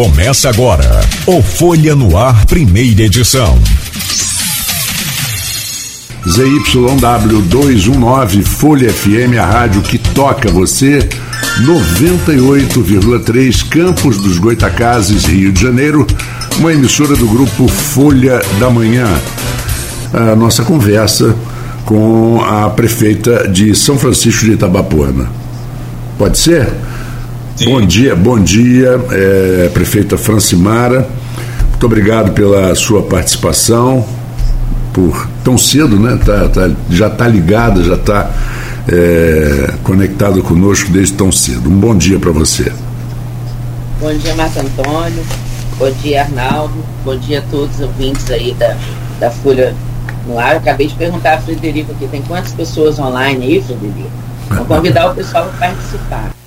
Começa agora o Folha no Ar, primeira edição. ZYW219 Folha FM, a rádio que toca você. 98,3 Campos dos Goitacazes, Rio de Janeiro, uma emissora do grupo Folha da Manhã. A nossa conversa com a prefeita de São Francisco de Itabapuana. Pode ser? Sim. Bom dia, bom dia, é, prefeita Francimara. Muito obrigado pela sua participação, por tão cedo, né? Tá, tá já está ligada, já está é, conectado conosco desde tão cedo. Um bom dia para você. Bom dia, Marco Antônio. Bom dia, Arnaldo. Bom dia a todos os ouvintes aí da, da Folha no ar. Eu acabei de perguntar a Frederico aqui, tem quantas pessoas online aí, Frederico? Vou convidar o pessoal para participar.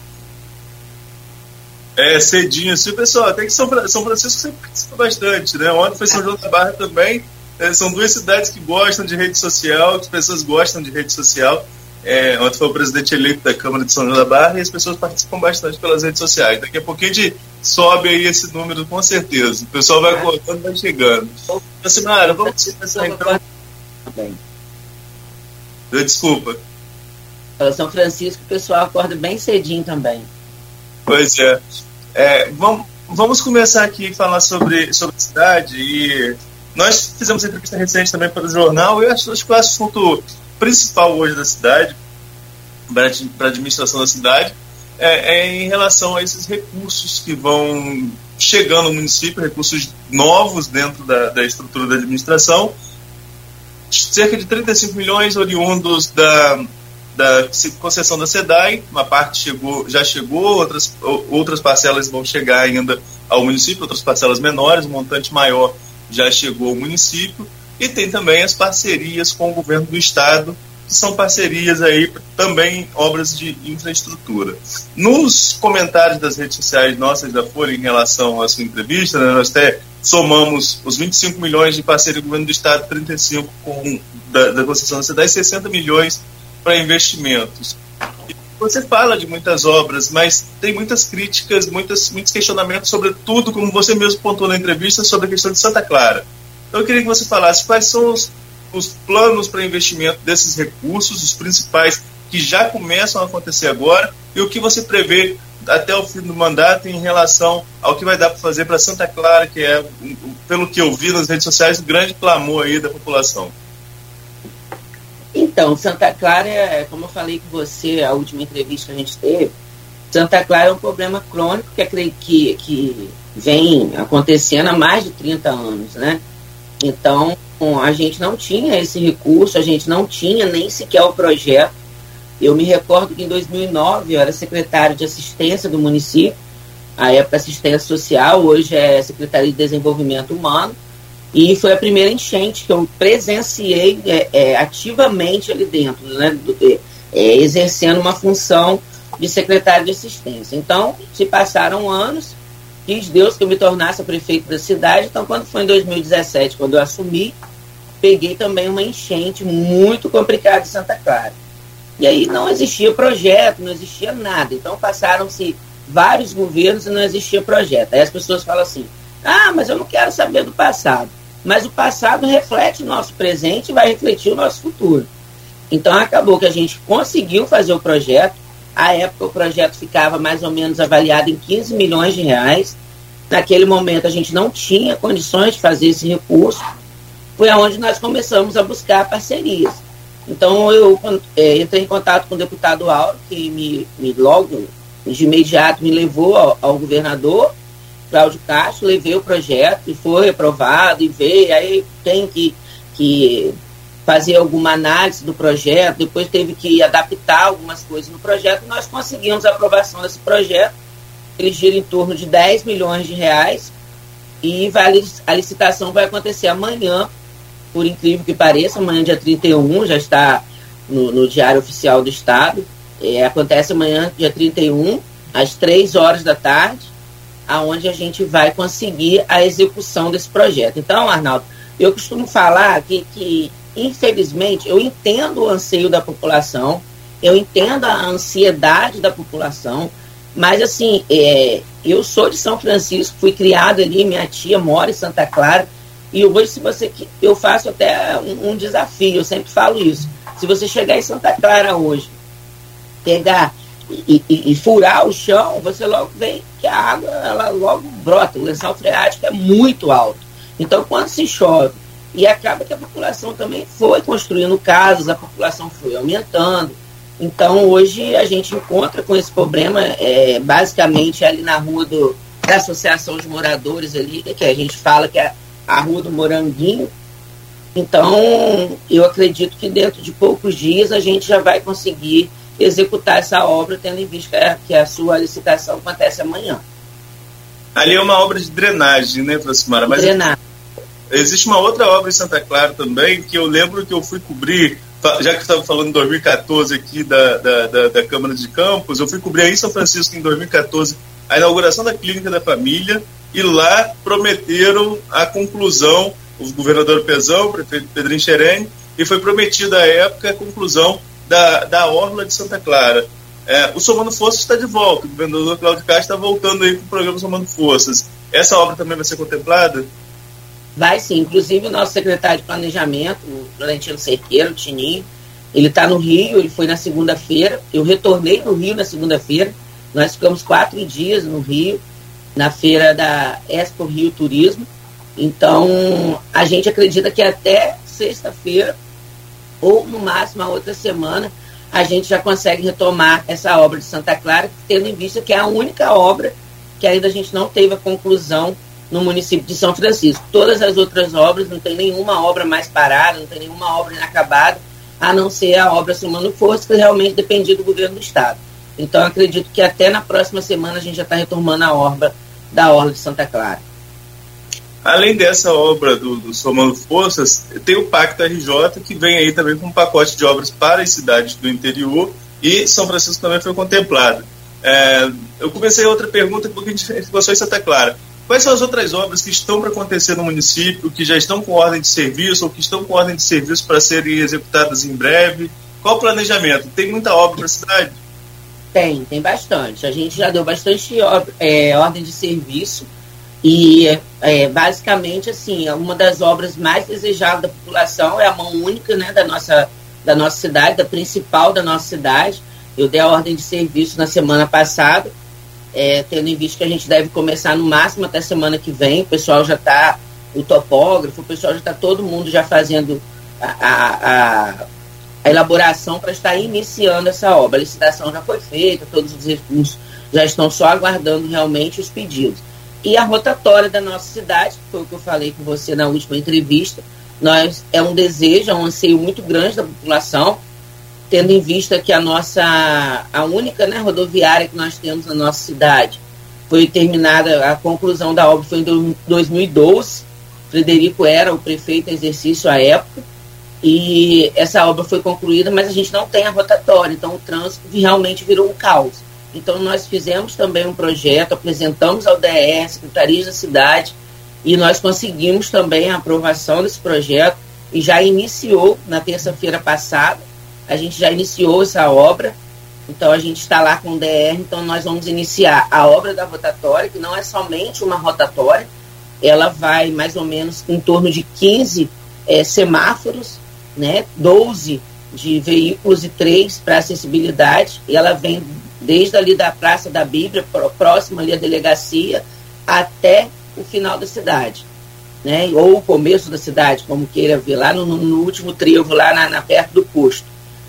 É, cedinho, assim, pessoal, até que São, São Francisco sempre participa bastante, né? Ontem foi São João da Barra também. É, são duas cidades que gostam de rede social, que as pessoas gostam de rede social. É, ontem foi o presidente eleito da Câmara de São João da Barra e as pessoas participam bastante pelas redes sociais. Daqui a pouquinho sobe aí esse número com certeza. O pessoal vai cortando e vai chegando. Senhora, vamos começar então. Desculpa. São Francisco, o pessoal acorda bem cedinho também. Pois é. é vamos, vamos começar aqui a falar sobre, sobre a cidade e nós fizemos entrevista recente também para o jornal eu acho, acho que o assunto principal hoje da cidade, para a administração da cidade, é, é, em relação a esses recursos que vão chegando no município, recursos novos dentro da, da estrutura da administração, cerca de 35 milhões oriundos da, da concessão da SEDAI, uma parte chegou, já chegou, outras, outras parcelas vão chegar ainda ao município, outras parcelas menores, um montante maior já chegou ao município, e tem também as parcerias com o governo do estado, que são parcerias aí também obras de infraestrutura. Nos comentários das redes sociais nossas da Folha em relação à sua entrevista, né, nós até somamos os 25 milhões de parceria do governo do estado, 35 com da, da concessão da cidade, 60 milhões para investimentos. Você fala de muitas obras, mas tem muitas críticas, muitas, muitos questionamentos sobre tudo, como você mesmo pontuou na entrevista, sobre a questão de Santa Clara. Então eu queria que você falasse quais são os, os planos para investimento desses recursos, os principais que já começam a acontecer agora, e o que você prevê até o fim do mandato em relação ao que vai dar para fazer para Santa Clara, que é, pelo que eu vi nas redes sociais, um grande clamor aí da população. Então, Santa Clara, é, como eu falei com você, a última entrevista que a gente teve, Santa Clara é um problema crônico que, que, que vem acontecendo há mais de 30 anos, né? Então, a gente não tinha esse recurso, a gente não tinha nem sequer o projeto. Eu me recordo que em 2009 eu era secretário de assistência do município, a época assistência social, hoje é Secretaria de Desenvolvimento Humano. E foi a primeira enchente que eu presenciei é, é, ativamente ali dentro, né, é, é, exercendo uma função de secretário de assistência. Então, se passaram anos, quis Deus que eu me tornasse prefeito da cidade. Então, quando foi em 2017, quando eu assumi, peguei também uma enchente muito complicada em Santa Clara. E aí não existia projeto, não existia nada. Então, passaram-se vários governos e não existia projeto. Aí as pessoas falam assim: ah, mas eu não quero saber do passado mas o passado reflete o nosso presente e vai refletir o nosso futuro. Então acabou que a gente conseguiu fazer o projeto. À época o projeto ficava mais ou menos avaliado em 15 milhões de reais. Naquele momento a gente não tinha condições de fazer esse recurso. Foi aonde nós começamos a buscar parcerias. Então eu é, entrei em contato com o deputado Auro, que me, me logo de imediato me levou ao, ao governador Cláudio Castro, levei o projeto e foi aprovado e veio, aí tem que, que fazer alguma análise do projeto, depois teve que adaptar algumas coisas no projeto, nós conseguimos a aprovação desse projeto, ele gira em torno de 10 milhões de reais. E vai, a licitação vai acontecer amanhã, por incrível que pareça, amanhã dia 31, já está no, no Diário Oficial do Estado, é, acontece amanhã dia 31, às 3 horas da tarde, aonde a gente vai conseguir a execução desse projeto. Então, Arnaldo, eu costumo falar que, que infelizmente, eu entendo o anseio da população, eu entendo a ansiedade da população, Mas assim, é, eu sou de São Francisco, fui criado ali, minha tia mora em Santa Clara. E hoje, se você. Eu faço até um, um desafio, eu sempre falo isso. Se você chegar em Santa Clara hoje, pegar e, e, e, furar o chão, você logo vê que a água ela logo brota. O lençol freático é muito alto. Então, quando se chove, e acaba que a população também foi construindo casas, a população foi aumentando. Então, hoje a gente encontra com esse problema, é, basicamente ali na rua do, da Associação de Moradores ali, que a gente fala que é a Rua do Moranguinho. Então, eu acredito que dentro de poucos dias a gente já vai conseguir executar essa obra, tendo em vista que a, sua licitação acontece amanhã. Ali é uma obra de drenagem, né, Francimara? Mas drenagem. Existe uma outra obra em Santa Clara também, que eu lembro que eu fui cobrir já que estava falando em 2014 aqui da, da, da, da, Câmara de Campos, eu fui cobrir aí em São Francisco em 2014 a inauguração da Clínica da Família e lá prometeram a conclusão, o governador Pezão, o prefeito Pedrinho Xerene, e foi prometida à época a conclusão da, da Orla de Santa Clara. É, o Somando Forças está de volta, o governador Cláudio Castro está voltando aí com o programa Somando Forças. Essa obra também vai ser contemplada? Vai sim, inclusive o nosso secretário de Planejamento, o Valentino Cerqueiro, o Tininho, ele está no Rio, ele foi na segunda-feira, eu retornei no Rio na segunda-feira, nós ficamos quatro dias no Rio, na feira da Expo Rio Turismo, então a gente acredita que até sexta-feira, ou no máximo a outra semana, a gente já consegue retomar essa obra de Santa Clara, tendo em vista que é a única obra que ainda a gente não teve a conclusão no município de São Francisco. Todas as outras obras, não tem nenhuma obra mais parada, não tem nenhuma obra inacabada, a não ser a obra Somando Força, que realmente dependia do governo do Estado. Então, acredito que até na próxima semana a gente já está retomando a obra da Orla de Santa Clara. Além dessa obra do, do Somando Forças, tem o Pacto RJ, que vem aí também com um pacote de obras para as cidades do interior, e São Francisco também foi contemplado. É, eu comecei outra pergunta porque a gente ficou só em Santa Clara. Quais são as outras obras que estão para acontecer no município, que já estão com ordem de serviço ou que estão com ordem de serviço para serem executadas em breve? Qual o planejamento? Tem muita obra para a cidade? Tem, tem bastante. A gente já deu bastante é, ordem de serviço e é, basicamente assim, uma das obras mais desejadas da população é a mão única né, da, nossa, da nossa cidade, da principal da nossa cidade. Eu dei a ordem de serviço na semana passada é, tendo em vista que a gente deve começar no máximo até semana que vem. O pessoal já está, o topógrafo, o pessoal já está todo mundo já fazendo a, a, a elaboração para estar iniciando essa obra. A licitação já foi feita, todos os recursos já estão só aguardando realmente os pedidos. E a rotatória da nossa cidade, foi o que eu falei com você na última entrevista, nós é um desejo, é um anseio muito grande da população tendo em vista que a nossa, a única né, rodoviária que nós temos na nossa cidade foi terminada, a conclusão da obra foi em 2012, Frederico era o prefeito em exercício à época, e essa obra foi concluída, mas a gente não tem a rotatória, então o trânsito realmente virou um caos. Então nós fizemos também um projeto, apresentamos ao DR, Secretaria da Cidade, e nós conseguimos também a aprovação desse projeto, e já iniciou na terça-feira passada, a gente já iniciou essa obra, então a gente está lá com o DR, então nós vamos iniciar a obra da rotatória, que não é somente uma rotatória, ela vai mais ou menos em torno de 15 é, semáforos, né, 12 de veículos e 3 para acessibilidade, e ela vem desde ali da Praça da Bíblia, próxima ali à delegacia, até o final da cidade. Né, ou o começo da cidade, como queira ver, lá no, no último trevo, lá na, na perto do posto.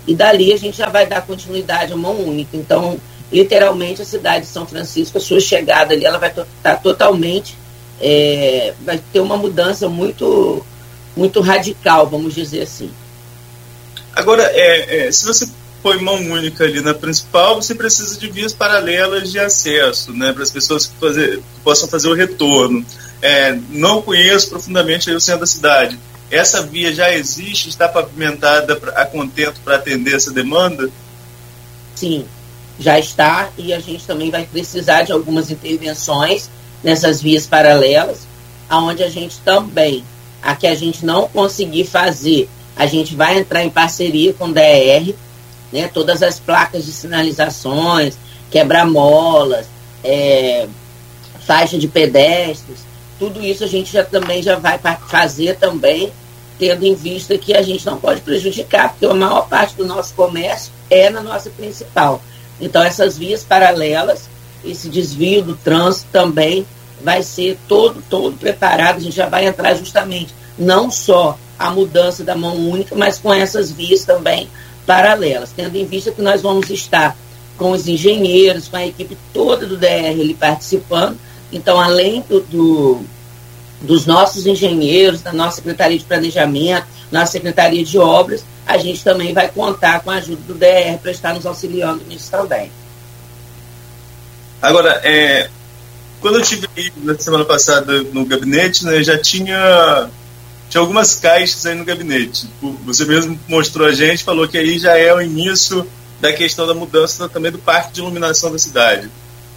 E dali a gente já vai dar continuidade a mão única. Então, literalmente, a cidade de São Francisco, a sua chegada ali, ela vai estar tá totalmente. É, vai ter uma mudança muito, muito radical, vamos dizer assim. Agora, é, é, se você põe mão única ali na principal, você precisa de vias paralelas de acesso, né, para as pessoas que, fazer, que, possam fazer o retorno. É, não conheço profundamente o centro da cidade essa via já existe, está pavimentada a contento para atender essa demanda? Sim, já está e a gente também vai precisar de algumas intervenções nessas vias paralelas, aonde a gente também, a que a gente não conseguir fazer, a gente vai entrar em parceria com o DR, né, todas as placas de sinalizações, quebra-molas, é, faixa de pedestres, tudo isso a gente já também já vai fazer também, tendo em vista que a gente não pode prejudicar, porque a maior parte do nosso comércio é na nossa principal. Então essas vias paralelas, esse desvio do trânsito também vai ser todo, todo preparado, a gente já vai entrar justamente não só a mudança da mão única, mas com essas vias também paralelas, tendo em vista que nós vamos estar com os engenheiros, com a equipe toda do DR ali participando. Então, além do, do, dos nossos engenheiros, da nossa Secretaria de Planejamento, nossa Secretaria de Obras, a gente também vai contar com a ajuda do DR para estar nos auxiliando nisso também. Agora, é, quando eu estive na semana passada no gabinete, né, já tinha, tinha algumas caixas aí no gabinete. Você mesmo mostrou a gente, falou que aí já é o início da questão da mudança também do parque de iluminação da cidade.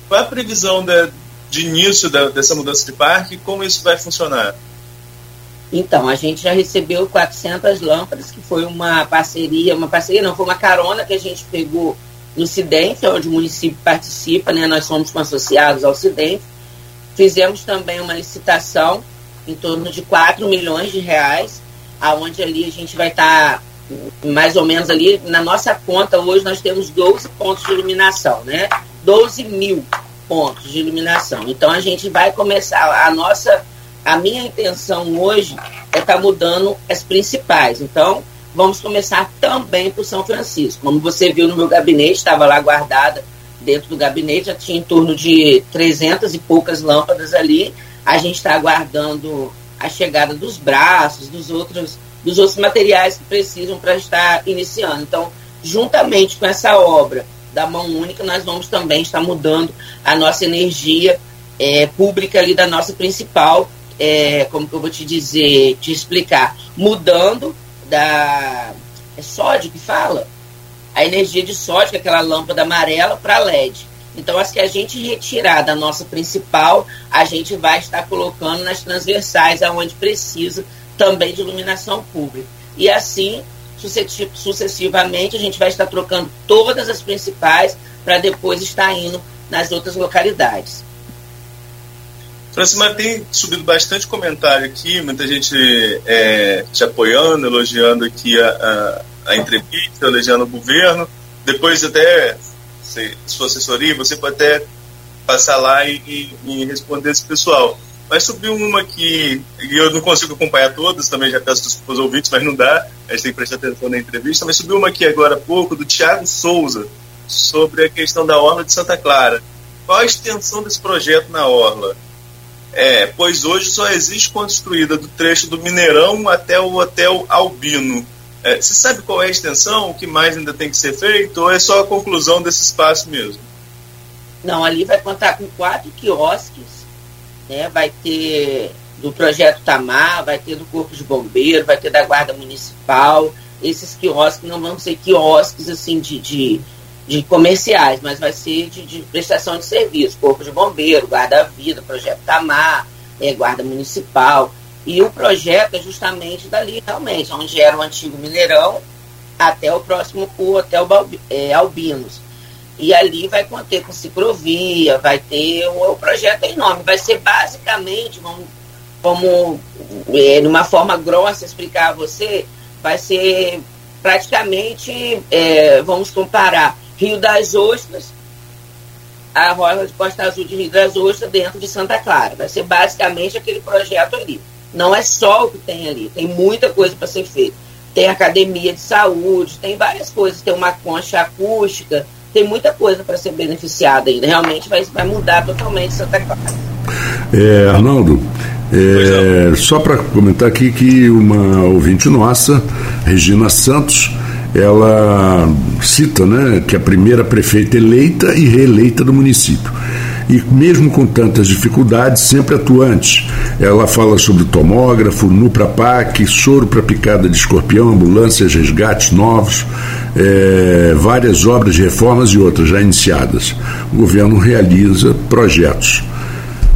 Qual é a previsão de, de início da, dessa mudança de parque e como isso vai funcionar? Então, a gente já recebeu 400 lâmpadas, que foi uma parceria, uma parceria não, foi uma carona que a gente pegou no Cidente, onde o município participa, né? nós somos associados ao Cidente, Fizemos também uma licitação em torno de 4 milhões de reais, aonde ali a gente vai estar tá, mais ou menos ali, na nossa conta hoje nós temos 12 pontos de iluminação, né? 12 mil pontos de iluminação. Então a gente vai começar, a nossa, a minha intenção hoje é estar tá mudando as principais. Então vamos começar também por São Francisco. Como você viu no meu gabinete, estava lá guardada dentro do gabinete, já tinha em torno de 300 e poucas lâmpadas ali. A gente está aguardando a chegada dos braços, dos outros, dos outros materiais que precisam para estar iniciando. Então, juntamente com essa obra da mão única, nós vamos também estar mudando a nossa energia é, pública ali da nossa principal, é, como que eu vou te dizer, te explicar, mudando da. É sódio que fala? a energia de sódio, é aquela lâmpada amarela, para LED. Então, as que a gente retirar da nossa principal, a gente vai estar colocando nas transversais, aonde precisa também de iluminação pública. E assim, sucessivamente, a gente vai estar trocando todas as principais para depois estar indo nas outras localidades. Francimar, tem subido bastante comentário aqui, muita gente é, te apoiando, elogiando aqui a, a a entrevista, elegendo o governo. Depois até, se for assessoria, você pode até passar lá e, e responder esse pessoal. Mas subiu uma que eu não consigo acompanhar todas, também já peço desculpas aos ouvintes, mas não dá, a gente tem que prestar atenção na entrevista. Mas subiu uma aqui agora há pouco, do Tiago Souza, sobre a questão da Orla de Santa Clara. Qual a extensão desse projeto na Orla? É, pois hoje só existe construída do trecho do Mineirão até o Hotel Albino. É, você sabe qual é a extensão? O que mais ainda tem que ser feito? Ou é só a conclusão desse espaço mesmo? Não, ali vai contar com quatro quiosques, né? vai ter do Projeto Tamar, vai ter do Corpo de Bombeiro, vai ter da Guarda Municipal. Esses quiosques não vão ser quiosques assim de, de, de comerciais, mas vai ser de, de, prestação de serviço. Corpo de Bombeiro, Guarda-Vida, Projeto Tamar, é, Guarda Municipal. E o projeto é justamente dali, realmente, onde era o antigo Mineirão, até o próximo o Hotel é, Albinos. E ali vai conter com ciclovia, vai ter. O, o projeto é enorme, vai ser basicamente, vamos, como é, numa forma grossa explicar a você, vai ser praticamente, é, vamos comparar Rio das Ostras, a Rosa de Costa Azul de Rio das Ostras dentro de Santa Clara. Vai ser basicamente aquele projeto ali. Não é só o que tem ali, tem muita coisa para ser feita. Tem academia de saúde, tem várias coisas, tem uma concha acústica, tem muita coisa para ser beneficiada ainda. Realmente vai, vai mudar totalmente Santa Clara. É, Arnaldo, é, só para comentar aqui que uma ouvinte nossa, Regina Santos, ela cita né, que é a primeira prefeita eleita e reeleita do município e mesmo com tantas dificuldades, sempre atuante. Ela fala sobre tomógrafo, Nuprapac, soro para picada de escorpião, ambulâncias, resgates novos, é, várias obras de reformas e outras já iniciadas. O governo realiza projetos.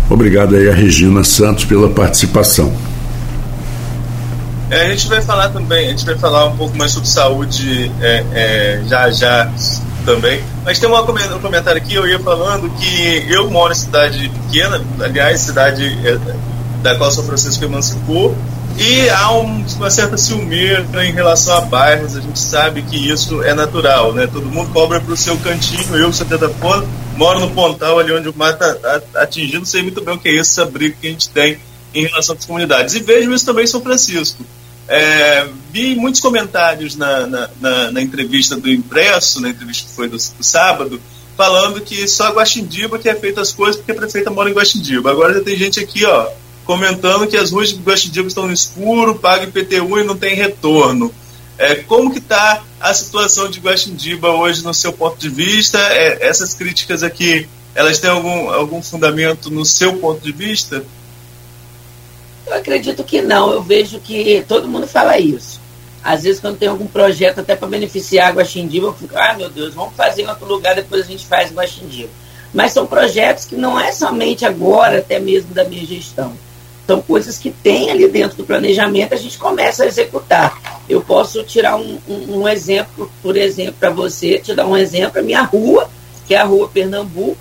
Obrigado aí a Regina Santos pela participação. É, a gente vai falar também, a gente vai falar um pouco mais sobre saúde é, é, já já também. Mas tem um comentário aqui, eu ia falando que eu moro em cidade pequena, aliás, cidade é, da qual São Francisco emancipou, e há um, uma certa ciumeira em relação a bairros, a gente sabe que isso é natural, né? Todo mundo cobra para o seu cantinho, eu, 70 pontos, moro no Pontal, ali onde o mar está atingindo, sei muito bem o que é essa briga que a gente tem em relação às comunidades. E vejo isso também em São Francisco. É, vi muitos comentários na, na, na, na, entrevista do impresso, na entrevista que foi do, do, sábado, falando que só Guaxindiba que é feita as coisas porque a prefeita mora em Guaxindiba. Agora já tem gente aqui, ó, comentando que as ruas de Guaxindiba estão no escuro, paga IPTU e não tem retorno. É, como que está a situação de Guaxindiba hoje no seu ponto de vista? É, essas críticas aqui, elas têm algum, algum fundamento no seu ponto de vista? Eu acredito que não. Eu vejo que todo mundo fala isso. Às vezes, quando tem algum projeto até para beneficiar Guaxindiba, eu fico, ah, meu Deus, vamos fazer em outro lugar, depois a gente faz Guaxindiba. Mas são projetos que não é somente agora, até mesmo da minha gestão. São coisas que tem ali dentro do planejamento, a gente começa a executar. Eu posso tirar um, um, um exemplo, por exemplo, para você, te dar um exemplo, a minha rua, que é a rua Pernambuco,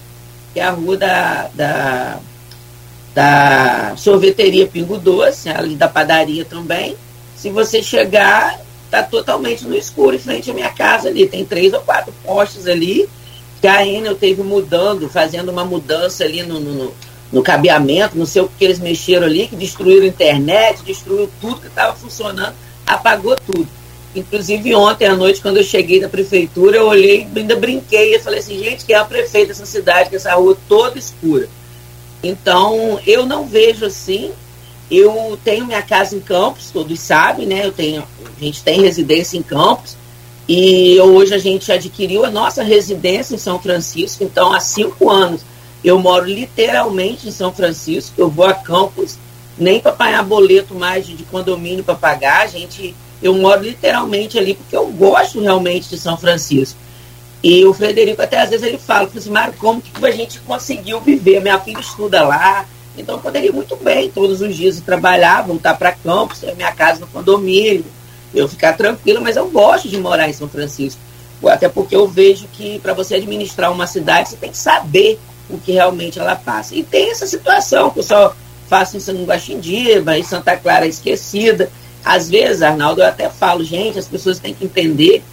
que é a rua da, da da sorveteria Pingo Doce, ali da padaria também. Se você chegar, está totalmente no escuro em frente à minha casa ali. Tem três ou quatro postes ali, a Enel teve mudando, fazendo uma mudança ali no, no, no cabeamento, não sei o que eles mexeram ali, que destruíram a internet, destruiu tudo que estava funcionando, apagou tudo. Inclusive ontem à noite, quando eu cheguei da prefeitura, eu olhei, ainda brinquei, eu falei assim, gente, que é a prefeita dessa cidade, que essa rua toda escura. Então, eu não vejo assim. Eu tenho minha casa em Campos, todos sabem, né? Eu tenho, a gente tem residência em Campos. E hoje a gente adquiriu a nossa residência em São Francisco. Então, há cinco anos, eu moro literalmente em São Francisco. Eu vou a Campos, nem para pagar boleto mais de condomínio para pagar. A gente, eu moro literalmente ali porque eu gosto realmente de São Francisco. E o Frederico até às vezes ele fala, assim, Mário, como que a gente conseguiu viver? Minha filha estuda lá, então eu poderia muito bem todos os dias trabalhar, voltar para campus, minha casa no condomínio, eu ficar tranquilo, mas eu gosto de morar em São Francisco. Até porque eu vejo que para você administrar uma cidade, você tem que saber o que realmente ela passa. E tem essa situação que eu só faço isso em Guaxindiba, em Santa Clara esquecida. Às vezes, Arnaldo, eu até falo, gente, as pessoas têm que entender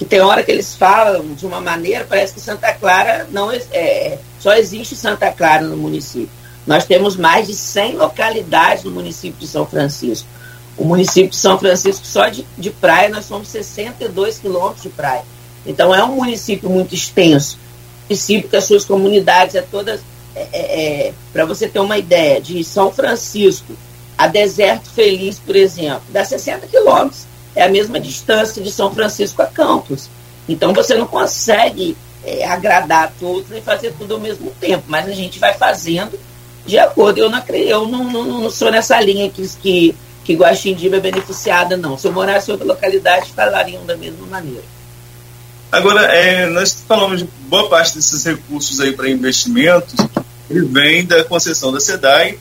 que tem hora que eles falam de uma maneira, parece que Santa Clara não é, só existe Santa Clara no município. Nós temos mais de 100 localidades no município de São Francisco. O município de São Francisco, só de, de praia, nós somos 62 quilômetros de praia. Então é um município muito extenso. Município que as suas comunidades é todas. É, é, é Para você ter uma ideia, de São Francisco a Deserto Feliz, por exemplo, dá 60 quilômetros é a mesma distância de São Francisco a Campos. Então você não consegue é, agradar todos e fazer tudo ao mesmo tempo, mas a gente vai fazendo de acordo. Eu não, eu não, não, não sou nessa linha que, que, que Guaxindiba é beneficiada, não. Se eu morasse em outra localidade, falariam da mesma maneira. Agora, é, nós falamos de boa parte desses recursos aí para investimentos, ele vem da concessão da SEDAI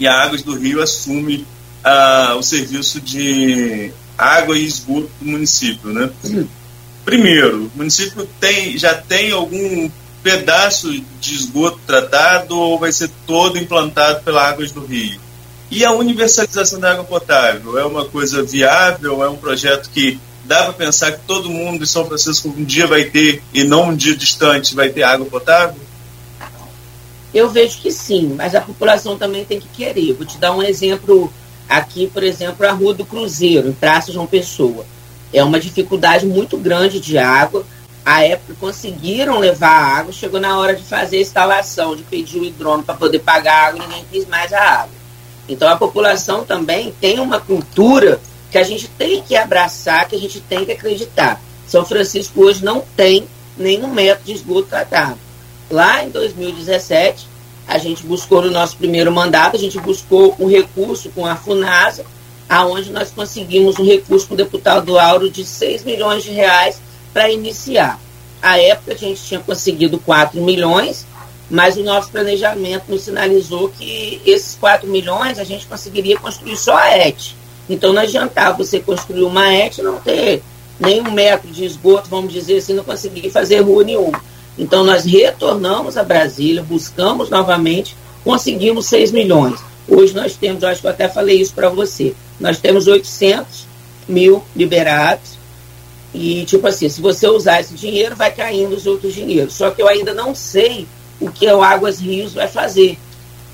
e a Águas do Rio assume o serviço de água e esgoto do município, né? Primeiro, o município tem, já tem algum pedaço de esgoto tratado ou vai ser todo implantado pela Águas do Rio? E a universalização da água potável é uma coisa viável? É um projeto que dá para pensar que todo mundo de São Francisco um dia vai ter, e não um dia distante, vai ter água potável? Eu vejo que sim, mas a população também tem que querer. Vou te dar um exemplo Aqui, por exemplo, a Rua do Cruzeiro, em Praça João Pessoa. É uma dificuldade muito grande de água. A época conseguiram levar a água, chegou na hora de fazer a instalação, de pedir o hidrômetro para poder pagar a água, ninguém quis mais a água. Então a população também tem uma cultura que a gente tem que abraçar, que a gente tem que acreditar. São Francisco hoje não tem nenhum método de esgoto tratado. Lá em 2017, a gente buscou no nosso primeiro mandato, a gente buscou um recurso com a FUNASA, aonde nós conseguimos um recurso com o deputado Auro de 6 milhões de reais para iniciar. À época a gente tinha conseguido 4 milhões, mas o nosso planejamento nos sinalizou que esses 4 milhões a gente conseguiria construir só a ET. Então não adiantava você construir uma ET e não ter nem um metro de esgoto, vamos dizer assim, não consegui fazer rua nenhuma. Então nós retornamos a Brasília, buscamos novamente, conseguimos 6 milhões. Hoje nós temos, acho que eu até falei isso para você, nós temos 800 mil liberados, e tipo assim, se você usar esse dinheiro, vai caindo os outros dinheiros. Só que eu ainda não sei o que o Águas Rios vai fazer.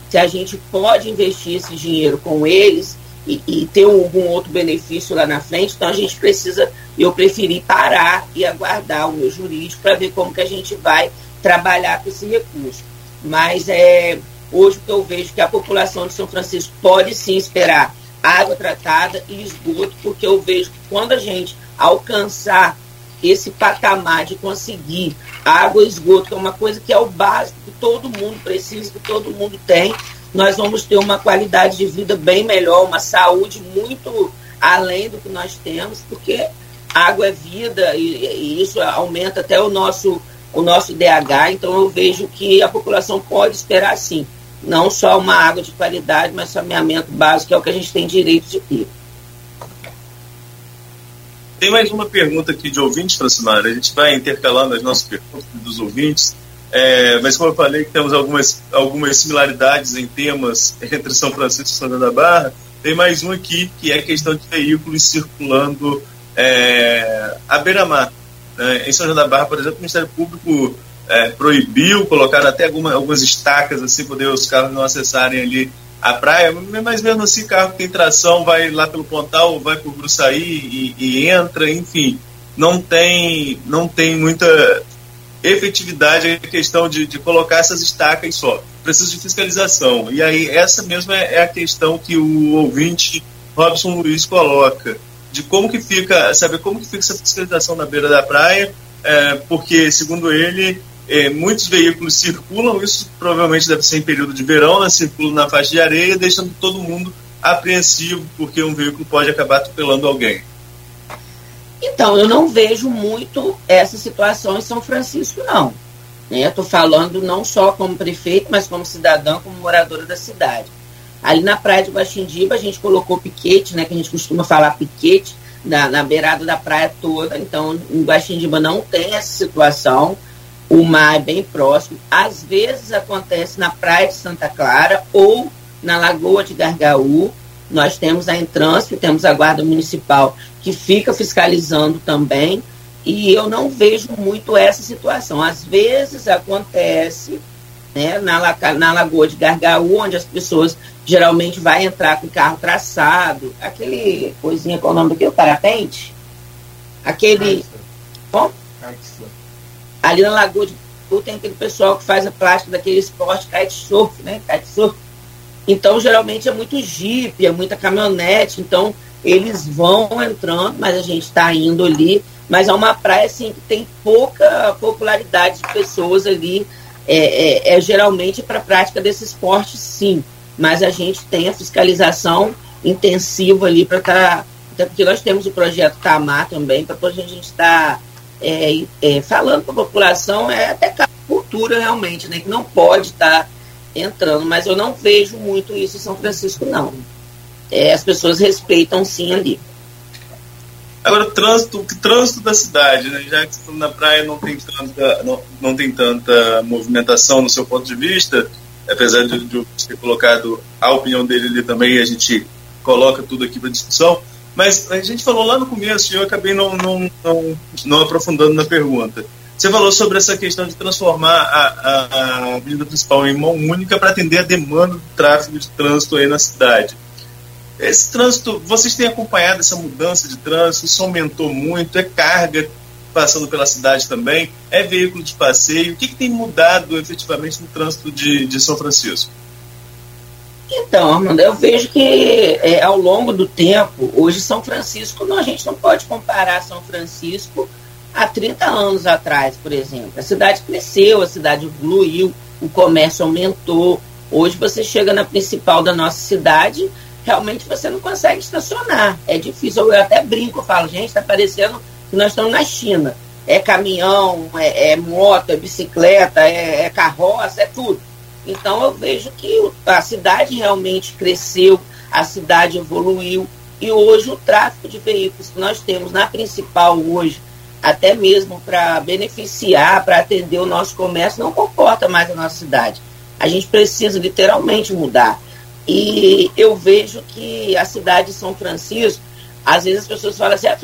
Se a gente pode investir esse dinheiro com eles e, e, ter algum outro benefício lá na frente, então a gente precisa, eu preferi parar e aguardar o meu jurídico para ver como que a gente vai trabalhar com esse recurso. Mas é, hoje que eu vejo que a população de São Francisco pode sim esperar água tratada e esgoto, porque eu vejo que quando a gente alcançar esse patamar de conseguir água e esgoto, que é uma coisa que é o básico que todo mundo precisa, que todo mundo tem, nós vamos ter uma qualidade de vida bem melhor, uma saúde muito além do que nós temos, porque água é vida e, e isso aumenta até o nosso, o nosso DH, então eu vejo que a população pode esperar sim, não só uma água de qualidade, mas saneamento básico, que é o que a gente tem direito de ter. Tem mais uma pergunta aqui de ouvintes, Francimar. A gente vai intercalando as nossas perguntas dos ouvintes. É, mas como eu falei que temos algumas, algumas similaridades em temas entre São Francisco e João da Barra, tem mais um aqui que é a questão de veículos circulando é, à beira-mar. Né? Em São João da Barra, por exemplo, o Ministério Público é, proibiu, colocar até alguma, algumas estacas assim, poder os carros não acessarem ali a praia, mas mesmo assim carro que tem tração vai lá pelo Pontal, vai por Gruçaí e, e entra, enfim, não tem, não tem muita efetividade a questão de, de colocar essas estacas só. Precisa de fiscalização. E aí, essa mesma é, é a questão que o ouvinte Robson Luiz coloca, de como que fica, saber como que fica essa fiscalização na beira da praia, é, porque, segundo ele, é, muitos veículos circulam, isso provavelmente deve ser em período de verão, né, circulam na faixa de areia, deixando todo mundo apreensivo, porque um veículo pode acabar atropelando alguém. Então, eu não vejo muito essa situação em São Francisco, não. Né? Estou falando não só como prefeito, mas como cidadão, como moradora da cidade. Ali na praia de Guaxindiba, a gente colocou piquete, né, que a gente costuma falar piquete, na, na beirada da praia toda. Então, em Guaxindiba não tem essa situação. O mar é bem próximo. Às vezes acontece na praia de Santa Clara ou na Lagoa de Gargaú, nós temos a Entrânsito, temos a Guarda Municipal que fica fiscalizando também, e eu não vejo muito essa situação. Às vezes acontece né, na, na Lagoa de Gargaú, onde as pessoas geralmente vão entrar com carro traçado, aquele coisinha, qual é o nome daquele? Parapente? Aquele. Bom? Ali na Lagoa de Gargaú tem aquele pessoal que faz a plástica daquele esporte kitesurf, né? Kitesurf então, geralmente é muito jipe, é muita caminhonete, então eles vão entrando, mas a gente está indo ali. Mas é uma praia assim, que tem pouca popularidade de pessoas ali. É, é, é geralmente para a prática desse esporte, sim. Mas a gente tem a fiscalização intensiva ali para estar. Tá, até porque nós temos o projeto Tamar também, para a gente estar tá, é, é, falando para a população, é até cultura realmente, né? Que não pode estar. Tá entrando, mas eu não vejo muito isso em São Francisco, não. É, as pessoas respeitam sim ali. Agora, trânsito, o trânsito da cidade, né? já que na praia não tem, tanta, não, não tem tanta movimentação no seu ponto de vista, apesar de, de ter colocado a opinião dele ali também, a gente coloca tudo aqui para discussão, mas a gente falou lá no começo e eu acabei não, não, não, não aprofundando na pergunta. Você falou sobre essa questão de transformar a, a, avenida principal em mão única para atender a demanda do tráfego de trânsito aí na cidade. Esse trânsito, vocês têm acompanhado essa mudança de trânsito? Isso aumentou muito? É carga passando pela cidade também? É veículo de passeio? O que, que tem mudado efetivamente no trânsito de, de São Francisco? Então, Armando, eu vejo que é, ao longo do tempo, hoje São Francisco, não, a gente não pode comparar São Francisco há 30 anos atrás, por exemplo. A cidade cresceu, a cidade evoluiu, o comércio aumentou. Hoje você chega na principal da nossa cidade, realmente você não consegue estacionar. É difícil. Eu até brinco, falo, gente, está parecendo que nós estamos na China. É caminhão, é, é moto, é bicicleta, é, é carroça, é tudo. Então eu vejo que a cidade realmente cresceu, a cidade evoluiu E hoje o tráfego de veículos que nós temos na principal hoje, até mesmo para beneficiar, para atender o nosso comércio, não comporta mais a nossa cidade. A gente precisa literalmente mudar. E eu vejo que a cidade de São Francisco, às vezes as pessoas falam assim, a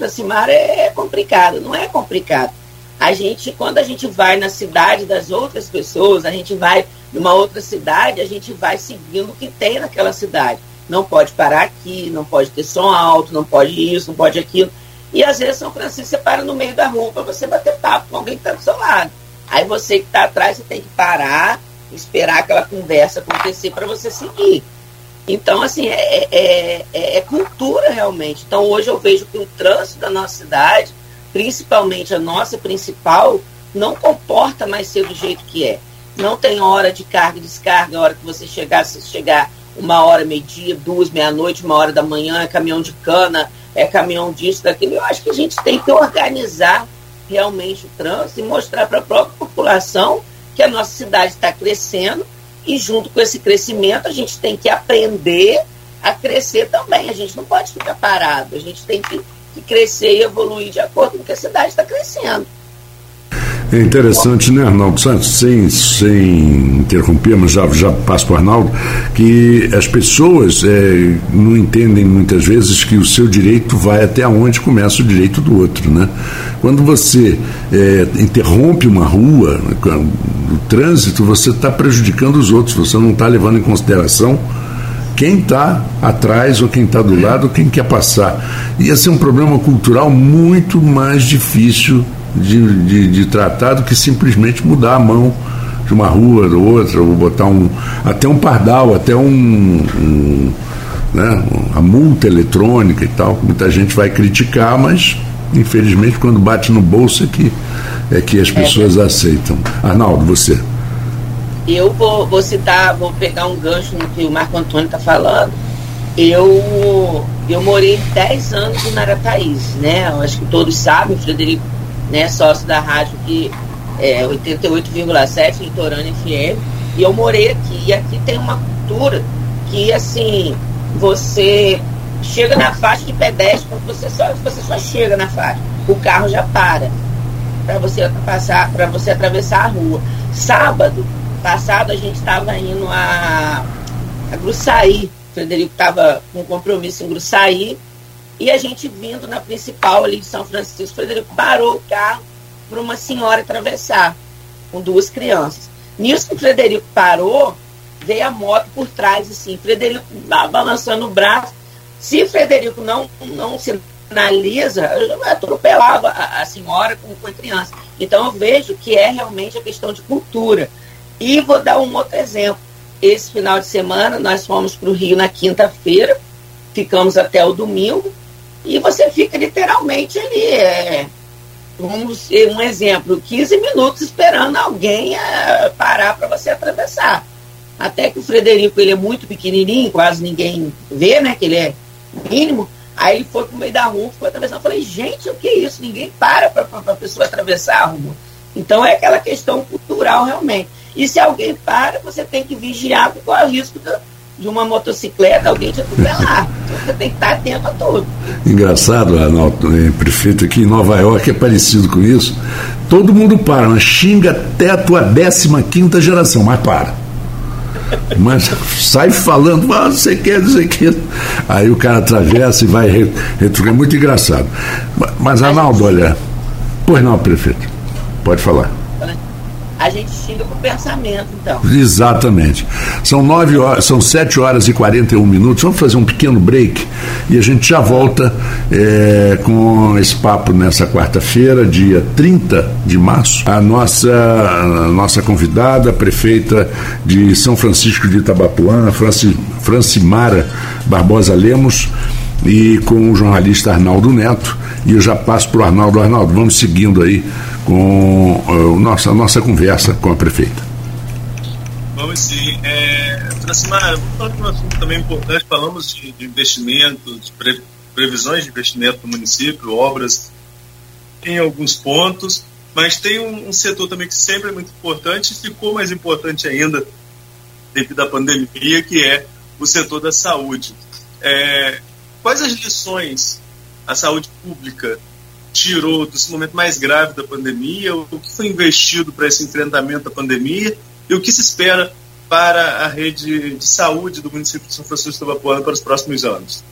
ah, é complicado. Não é complicado. A gente, quando a gente vai na cidade das outras pessoas, a gente vai numa outra cidade, a gente vai seguindo o que tem naquela cidade. Não pode parar aqui, não pode ter som alto, não pode isso, não pode aquilo. E às vezes São Francisco você para no meio da rua para você bater papo com alguém que está do seu lado. Aí você que está atrás, você tem que parar, esperar aquela conversa acontecer para você seguir. Então, assim, é, é, é, é, cultura realmente. Então, hoje eu vejo que o trânsito da nossa cidade, principalmente a nossa principal, não comporta mais ser do jeito que é. Não tem hora de carga e descarga, a hora que você chegar, se chegar uma hora, meio-dia, duas, meia-noite, uma hora da manhã, é caminhão de cana, é caminhão disso, daquilo. Eu acho que a gente tem que organizar realmente o trânsito e mostrar para a própria população que a nossa cidade está crescendo e junto com esse crescimento, a gente tem que aprender a crescer também. A gente não pode ficar parado. A gente tem que, que crescer e evoluir de acordo com que a cidade está crescendo. É interessante, né, Arnaldo Santos, sem, sem interromper, mas já, já passo para o Arnaldo, que as pessoas é, não entendem muitas vezes que o seu direito vai até onde começa o direito do outro, né? Quando você é, interrompe uma rua, o trânsito, você está prejudicando os outros, você não está levando em consideração quem está atrás ou quem está do lado quem quer passar. Ia ser um problema cultural muito mais difícil de, de, de tratar do que simplesmente mudar a mão de uma rua ou outra, ou botar um. até um pardal, até um. um né, a multa eletrônica e tal, que muita gente vai criticar, mas infelizmente quando bate no bolso é que, é que as pessoas é. aceitam. Arnaldo, você. Eu vou, vou citar, vou pegar um gancho no que o Marco Antônio está falando. Eu, eu morei 10 anos em Marataízes, né? Eu acho que todos sabem, o Frederico né, sócio da rádio que é 88,7 Litorânea FM, e eu morei aqui, e aqui tem uma cultura que assim, você chega na faixa de pedestre, você só, você só chega na faixa, o carro já para para você passar, para você atravessar a rua. Sábado passado a gente estava indo a, a Gruçaí, o Frederico estava com um compromisso em Gruçaí, e a gente vindo na principal ali de São Francisco, Frederico parou o carro para uma senhora atravessar, com duas crianças. Nisso que o Frederico parou, veio a moto por trás, assim, Frederico balançando o braço. Se Frederico não, não sinaliza, eu atropelava a, a senhora com, com a criança. Então eu vejo que é realmente a questão de cultura. E vou dar um outro exemplo. Esse final de semana nós fomos para o Rio na quinta-feira, ficamos até o domingo, e você fica literalmente ali, é, vamos um exemplo, 15 minutos esperando alguém é, parar para você atravessar. Até que o Frederico ele é muito pequenininho, quase ninguém vê, né? Que ele é mínimo. Aí ele foi pro meio da rua, foi atravessar. Eu falei, gente, o que é isso? Ninguém para para a pessoa atravessar a rua. Então é aquela questão cultural realmente. E se alguém para, você tem que vigiar qual é o risco de uma motocicleta, alguém te atropelar. Você tem que estar atento a tudo. Engraçado, Arnaldo, é, prefeito aqui em Nova York é parecido com isso. Todo mundo para, mas xinga até a tua 15 geração, mas para. Mas sai falando, ah, você quer, você quer. Aí o cara atravessa e vai retrucar. É muito engraçado. Mas, Arnaldo, olha. Pois não, prefeito. Pode falar a gente xinga com pensamento, então. Exatamente. São nove horas, são 7 horas e 41 minutos. Vamos fazer um pequeno break e a gente já volta é, com esse papo nessa quarta-feira, dia 30 de março. A nossa, a nossa convidada, a prefeita de São Francisco de Itabapuana, Franci, Francimara Barbosa Lemos, e com o jornalista Arnaldo Neto. E eu já passo para o Arnaldo. Arnaldo, vamos seguindo aí com nossa, a nossa conversa com a prefeita. Vamos sim. É, Francimar, vamos falar de um assunto também importante. Falamos de, de investimento, de pre, previsões de investimento no município, obras em alguns pontos, mas tem um, um, setor também que sempre é muito importante e ficou mais importante ainda devido à pandemia, que é o setor da saúde. É, quais as lições a saúde pública tirou desse momento mais grave da pandemia, o que foi investido para esse enfrentamento da pandemia e o que se espera para a rede de saúde do município de São Francisco do Bapuana para os próximos anos?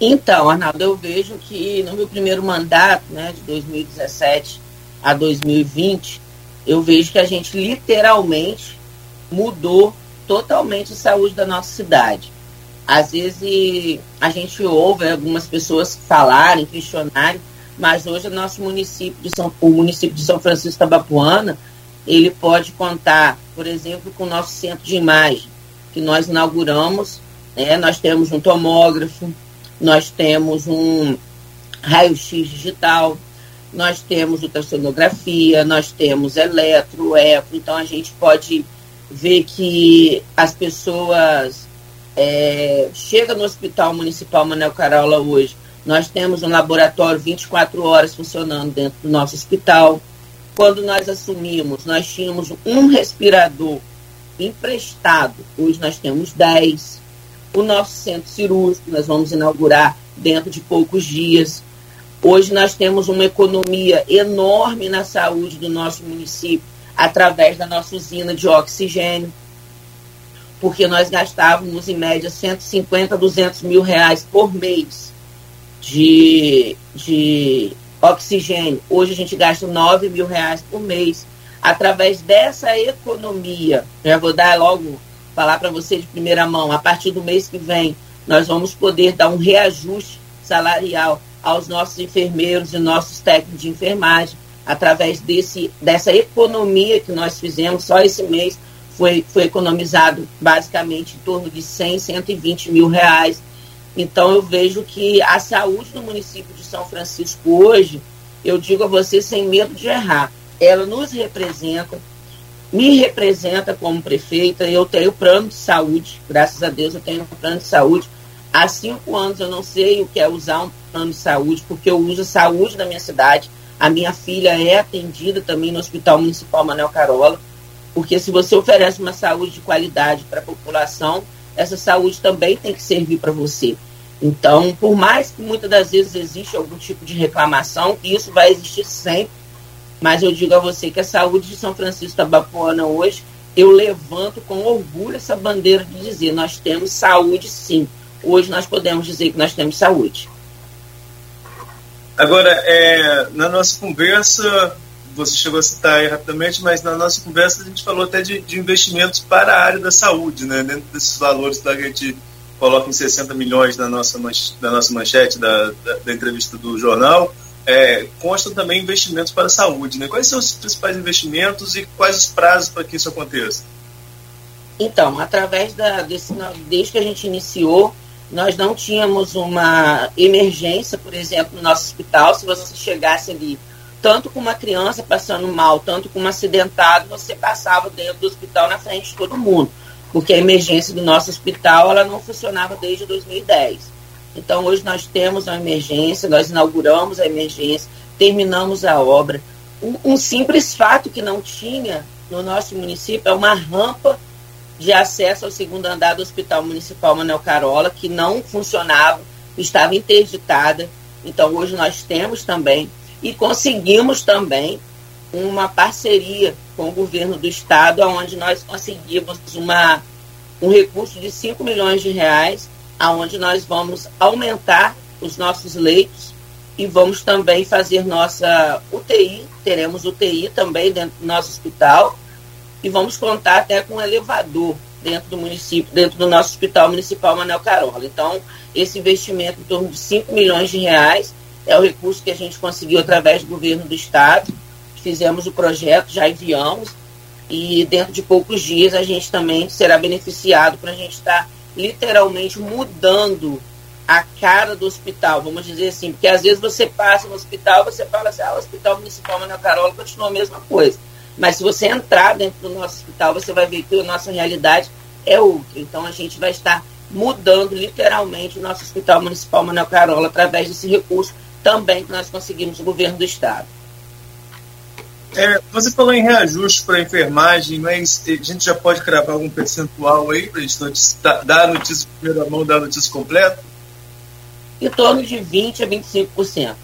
Então, Arnaldo, eu vejo que no meu primeiro mandato, né, de 2017 a 2020, eu vejo que a gente literalmente mudou totalmente a saúde da nossa cidade. Às vezes a gente ouve algumas pessoas falarem, questionarem, mas hoje o nosso município de São, o município de São Francisco Tabapuana, ele pode contar, por exemplo, com o nosso centro de imagem, que nós inauguramos, né, nós temos um tomógrafo, nós temos um raio-x digital, nós temos ultrassonografia, nós temos eletro, eco, então a gente pode ver que as pessoas é, chegam no Hospital Municipal Manuel Carola hoje, nós temos um laboratório 24 horas funcionando dentro do nosso hospital. Quando nós assumimos, nós tínhamos um respirador emprestado, hoje nós temos 10 o nosso centro cirúrgico, nós vamos inaugurar dentro de poucos dias. Hoje nós temos uma economia enorme na saúde do nosso município através da nossa usina de oxigênio, porque nós gastávamos em média 150, 200 mil reais por mês de, de oxigênio. Hoje a gente gasta 9 mil reais por mês. Através dessa economia, já vou dar logo falar para você de primeira mão, a partir do mês que vem, nós vamos poder dar um reajuste salarial aos nossos enfermeiros e nossos técnicos de enfermagem, através desse, dessa economia que nós fizemos, só esse mês foi, foi economizado basicamente em torno de 100, 120 mil reais. Então eu vejo que a saúde do município de São Francisco hoje, eu digo a você sem medo de errar, ela nos representa, me representa como prefeita. Eu tenho plano de saúde, graças a Deus eu tenho um plano de saúde. Há cinco anos eu não sei o que é usar um plano de saúde, porque eu uso a saúde da minha cidade. A minha filha é atendida também no Hospital Municipal Manuel Carola, porque se você oferece uma saúde de qualidade para a população, essa saúde também tem que servir para você. Então, por mais que muitas das vezes existe algum tipo de reclamação, isso vai existir sempre, mas eu digo a você que a saúde de São Francisco da Bapuana hoje, eu levanto com orgulho essa bandeira de dizer: nós temos saúde sim. Hoje nós podemos dizer que nós temos saúde. Agora, é, na nossa conversa, você chegou a citar aí rapidamente, mas na nossa conversa a gente falou até de, de investimentos para a área da saúde, né? Dentro desses valores que a gente coloca em 60 milhões na nossa, na nossa manchete da, da, da entrevista do jornal é, constam também investimentos para a saúde. Né? Quais são os principais investimentos e quais os prazos para que isso aconteça? Então, através da, desse, desde que a gente iniciou, nós não tínhamos uma emergência, por exemplo, no nosso hospital. Se você chegasse ali, tanto com uma criança passando mal, tanto com um acidentado, você passava dentro do hospital na frente de todo mundo, porque a emergência do nosso hospital ela não funcionava desde 2010. Então, hoje nós temos uma emergência, nós inauguramos a emergência, terminamos a obra. Um, um simples fato que não tinha no nosso município é uma rampa de acesso ao segundo andar do Hospital Municipal Manuel Carola, que não funcionava, estava interditada. Então, hoje nós temos também e conseguimos também uma parceria com o governo do estado, onde nós conseguimos uma, um recurso de 5 milhões de reais aonde nós vamos aumentar os nossos leitos e vamos também fazer nossa UTI, teremos UTI também dentro do nosso hospital e vamos contar até com um elevador dentro do município, dentro do nosso hospital municipal Manuel Carola. Então, esse investimento em torno de 5 milhões de reais é o recurso que a gente conseguiu através do governo do estado. Fizemos o projeto, já enviamos e dentro de poucos dias a gente também será beneficiado para a gente estar literalmente mudando a cara do hospital, vamos dizer assim, porque às vezes você passa no hospital você fala assim, ah, o Hospital Municipal Manuel Carola continua a mesma coisa. Mas se você entrar dentro do nosso hospital, você vai ver que a nossa realidade é outra. Então a gente vai estar mudando literalmente o nosso Hospital Municipal Manuel Carola através desse recurso também que nós conseguimos do governo do Estado. É, você falou em reajuste para a enfermagem, mas a gente já pode cravar algum percentual aí para a gente dar a notícia de primeira mão, dar a notícia completa? em torno de 20% a 25%.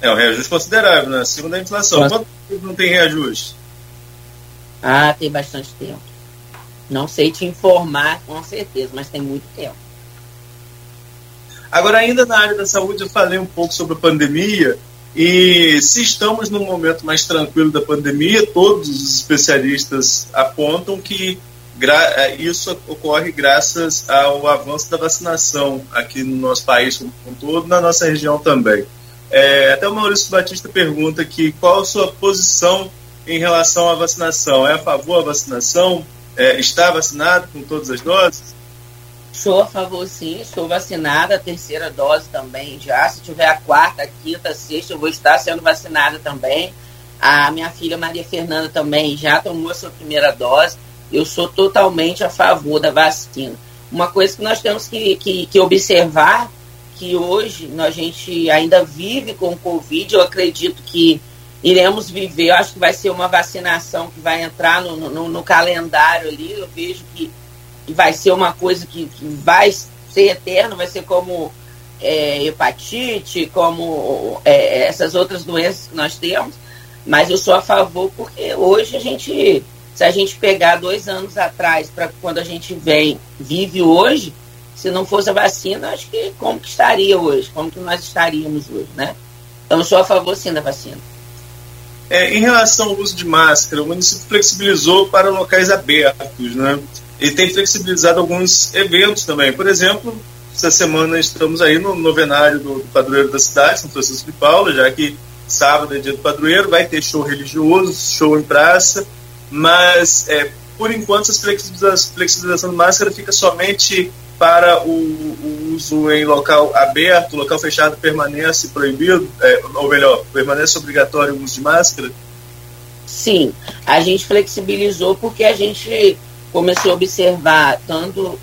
É um reajuste considerável, né? Segundo a inflação. Quanto tempo não tem reajuste? Ah, tem bastante tempo. Não sei te informar com certeza, mas tem muito tempo. Agora, ainda na área da saúde, eu falei um pouco sobre a pandemia. E se estamos num momento mais tranquilo da pandemia, todos os especialistas apontam que é, isso ocorre graças ao avanço da vacinação aqui no nosso país como um todo, na nossa região também. É, até o Maurício Batista pergunta aqui qual a sua posição em relação à vacinação. É a favor da vacinação? É, está vacinado com todas as doses? Sou a favor, sim. Estou vacinada, a terceira dose também já. Se tiver a quarta, a quinta, a sexta, eu vou estar sendo vacinada também. A minha filha Maria Fernanda também já tomou a sua primeira dose. Eu sou totalmente a favor da vacina. Uma coisa que nós temos que, que, que observar que hoje a gente ainda vive com o Covid, eu acredito que iremos viver, eu acho que vai ser uma vacinação que vai entrar no, no, no calendário ali, eu vejo que vai ser uma coisa que, que vai ser eterno, vai ser como é, hepatite, como é, essas outras doenças que nós temos, mas eu sou a favor porque hoje a gente, se a gente pegar dois anos atrás para quando a gente vem, vive hoje, se não fosse a vacina, acho que como que estaria hoje? Como que nós estaríamos hoje, né? Então, eu sou a favor, sim, da vacina. É, em relação ao uso de máscara, o município flexibilizou para locais abertos, né? E tem flexibilizado alguns eventos também. Por exemplo, essa semana estamos aí no novenário do, do padroeiro da cidade, São Francisco de Paula, já que sábado é dia do padroeiro, vai ter show religioso, show em praça, mas é, por enquanto essa flexibilização, de máscara fica somente para o, o, uso em local aberto, local fechado permanece proibido, é, ou melhor, permanece obrigatório o uso de máscara? Sim, a gente flexibilizou porque a gente começou a observar tanto,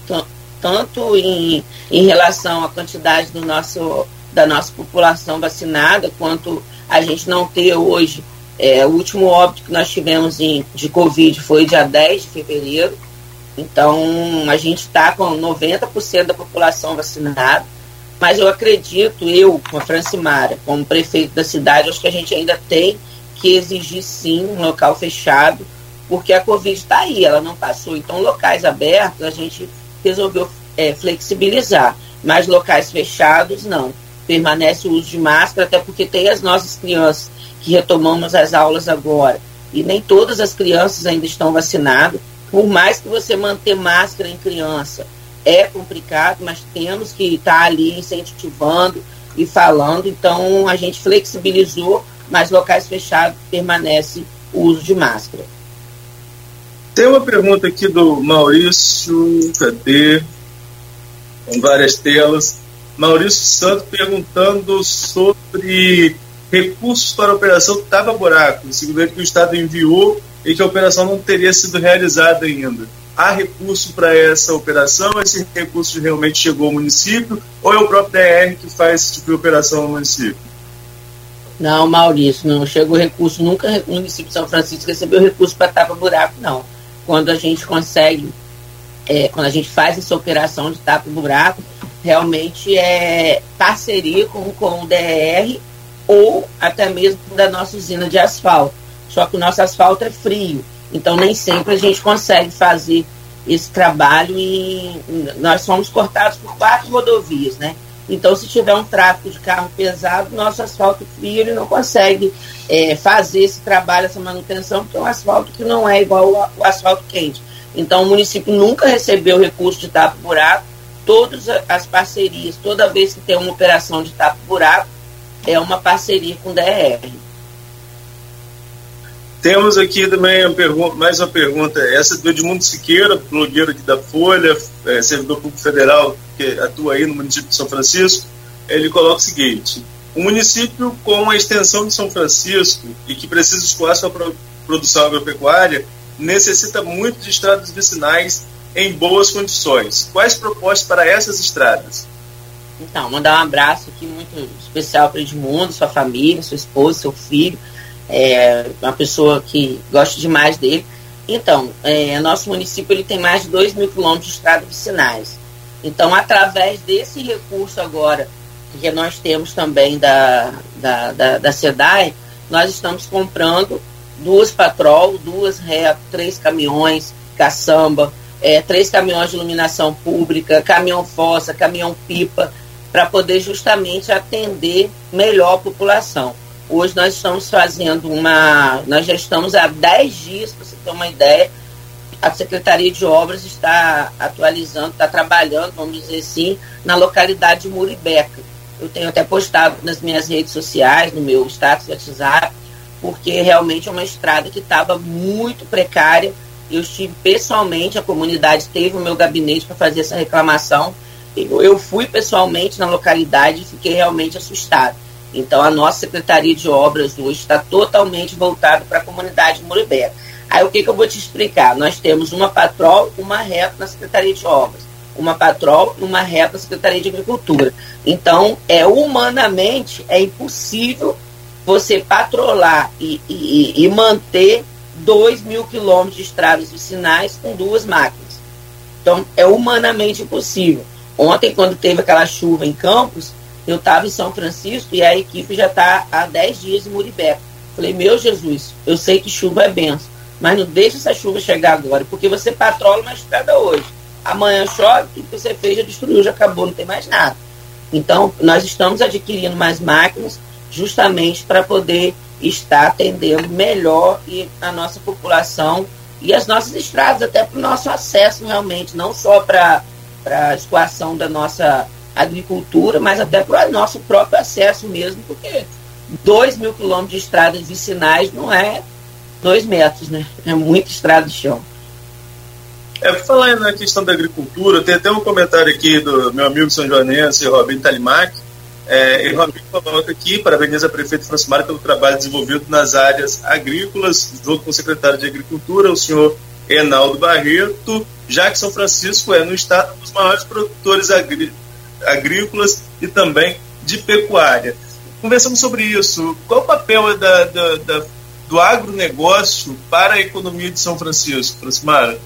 tanto em, em relação à quantidade do nosso, da nossa população vacinada, quanto a gente não ter hoje. É, o último óbito que nós tivemos em, de Covid foi dia 10 de fevereiro, então, a gente está com 90% da população vacinada, mas eu acredito, eu, com a Francimara, como prefeito da cidade, acho que a gente ainda tem que exigir sim um local fechado, porque a Covid está aí, ela não passou. Então, locais abertos, a gente resolveu é, flexibilizar, mas locais fechados, não. Permanece o uso de máscara, até porque tem as nossas crianças que retomamos as aulas agora, e nem todas as crianças ainda estão vacinadas por mais que você manter máscara em criança, é complicado, mas temos que estar tá ali incentivando e falando. Então, a gente flexibilizou, mas locais fechados permanece o uso de máscara. Tem uma pergunta aqui do Maurício, cadê? Com várias telas. Maurício Santos perguntando sobre recursos para a operação Tava Buraco. Segundo ele, que o Estado enviou e que a operação não teria sido realizada ainda. Há recurso para essa operação? Esse recurso realmente chegou ao município? Ou é o próprio DR que faz esse tipo de operação no município? Não, Maurício, não chegou recurso. Nunca o município de São Francisco recebeu recurso para tapa-buraco, não. Quando a gente consegue, é, quando a gente faz essa operação de tapa-buraco, realmente é parceria com, com o DR ou até mesmo da nossa usina de asfalto só que o nosso asfalto é frio, então nem sempre a gente consegue fazer esse trabalho e nós fomos cortados por quatro rodovias, né? Então, se tiver um tráfego de carro pesado, nosso asfalto frio ele não consegue é, fazer esse trabalho, essa manutenção, porque é um asfalto que não é igual ao asfalto quente. Então, o município nunca recebeu recurso de tapa-buraco. Todas as parcerias, toda vez que tem uma operação de tapa-buraco, é uma parceria com o DR. Temos aqui também uma pergunta, mais uma pergunta, essa do Edmundo Siqueira, blogueiro aqui da Folha, é, servidor público federal que atua aí no município de São Francisco. Ele coloca o seguinte: um município com a extensão de São Francisco e que precisa escoar sua produção agropecuária necessita muito de estradas vicinais em boas condições. Quais propostas para essas estradas? Então, mandar um abraço aqui muito especial para Edmundo, sua família, sua esposa, seu filho é uma pessoa que gosta demais dele. Então, é, nosso município ele tem mais de 2 mil quilômetros de estradas vicinais. Então, através desse recurso agora, que nós temos também da, da, da, da SEDAI, nós estamos comprando duas patrol, duas ré, três caminhões, caçamba, é, três caminhões de iluminação pública, caminhão fossa, caminhão pipa, para poder justamente atender melhor a população. Hoje nós estamos fazendo uma. Nós já estamos há 10 dias, para você ter uma ideia. A Secretaria de Obras está atualizando, está trabalhando, vamos dizer assim, na localidade de Muribeca. Eu tenho até postado nas minhas redes sociais, no meu status WhatsApp, porque realmente é uma estrada que estava muito precária. Eu estive pessoalmente, a comunidade teve o meu gabinete para fazer essa reclamação. Eu fui pessoalmente na localidade e fiquei realmente assustado. Então, a nossa Secretaria de Obras hoje está totalmente voltada para a comunidade de Muribeca. Aí, o que, que eu vou te explicar? Nós temos uma patrol, uma reta na Secretaria de Obras, uma patrol e uma reta na Secretaria de Agricultura. Então, é humanamente, é impossível você patrolar e, e, e manter 2 mil quilômetros de estradas vicinais com duas máquinas. Então, é humanamente impossível. Ontem, quando teve aquela chuva em Campos, eu estava em São Francisco e a equipe já está há 10 dias em Muribeca. Falei, meu Jesus, eu sei que chuva é benção, mas não deixe essa chuva chegar agora, porque você patrola uma estrada hoje. Amanhã chove, o que você fez já destruiu, já acabou, não tem mais nada. Então, nós estamos adquirindo mais máquinas justamente para poder estar atendendo melhor a nossa população e as nossas estradas, até para o nosso acesso realmente, não só para a escoação da nossa agricultura, mas até para o nosso próprio acesso mesmo, porque 2 mil quilômetros de estradas vicinais não é dois metros, né? É muita estrada de chão. É, falar na questão da agricultura, tem até um comentário aqui do meu amigo são joanense, Robin Talimac. É, e Robin coloca aqui, parabeniza a prefeito Francimar pelo trabalho desenvolvido nas áreas agrícolas, junto com o secretário de Agricultura, o senhor Enaldo Barreto, já que São Francisco é no estado um dos maiores produtores agrícolas agrícolas e também de pecuária. Conversamos sobre isso. Qual o papel da, da, da, do agronegócio para a economia de São Francisco, Francimara?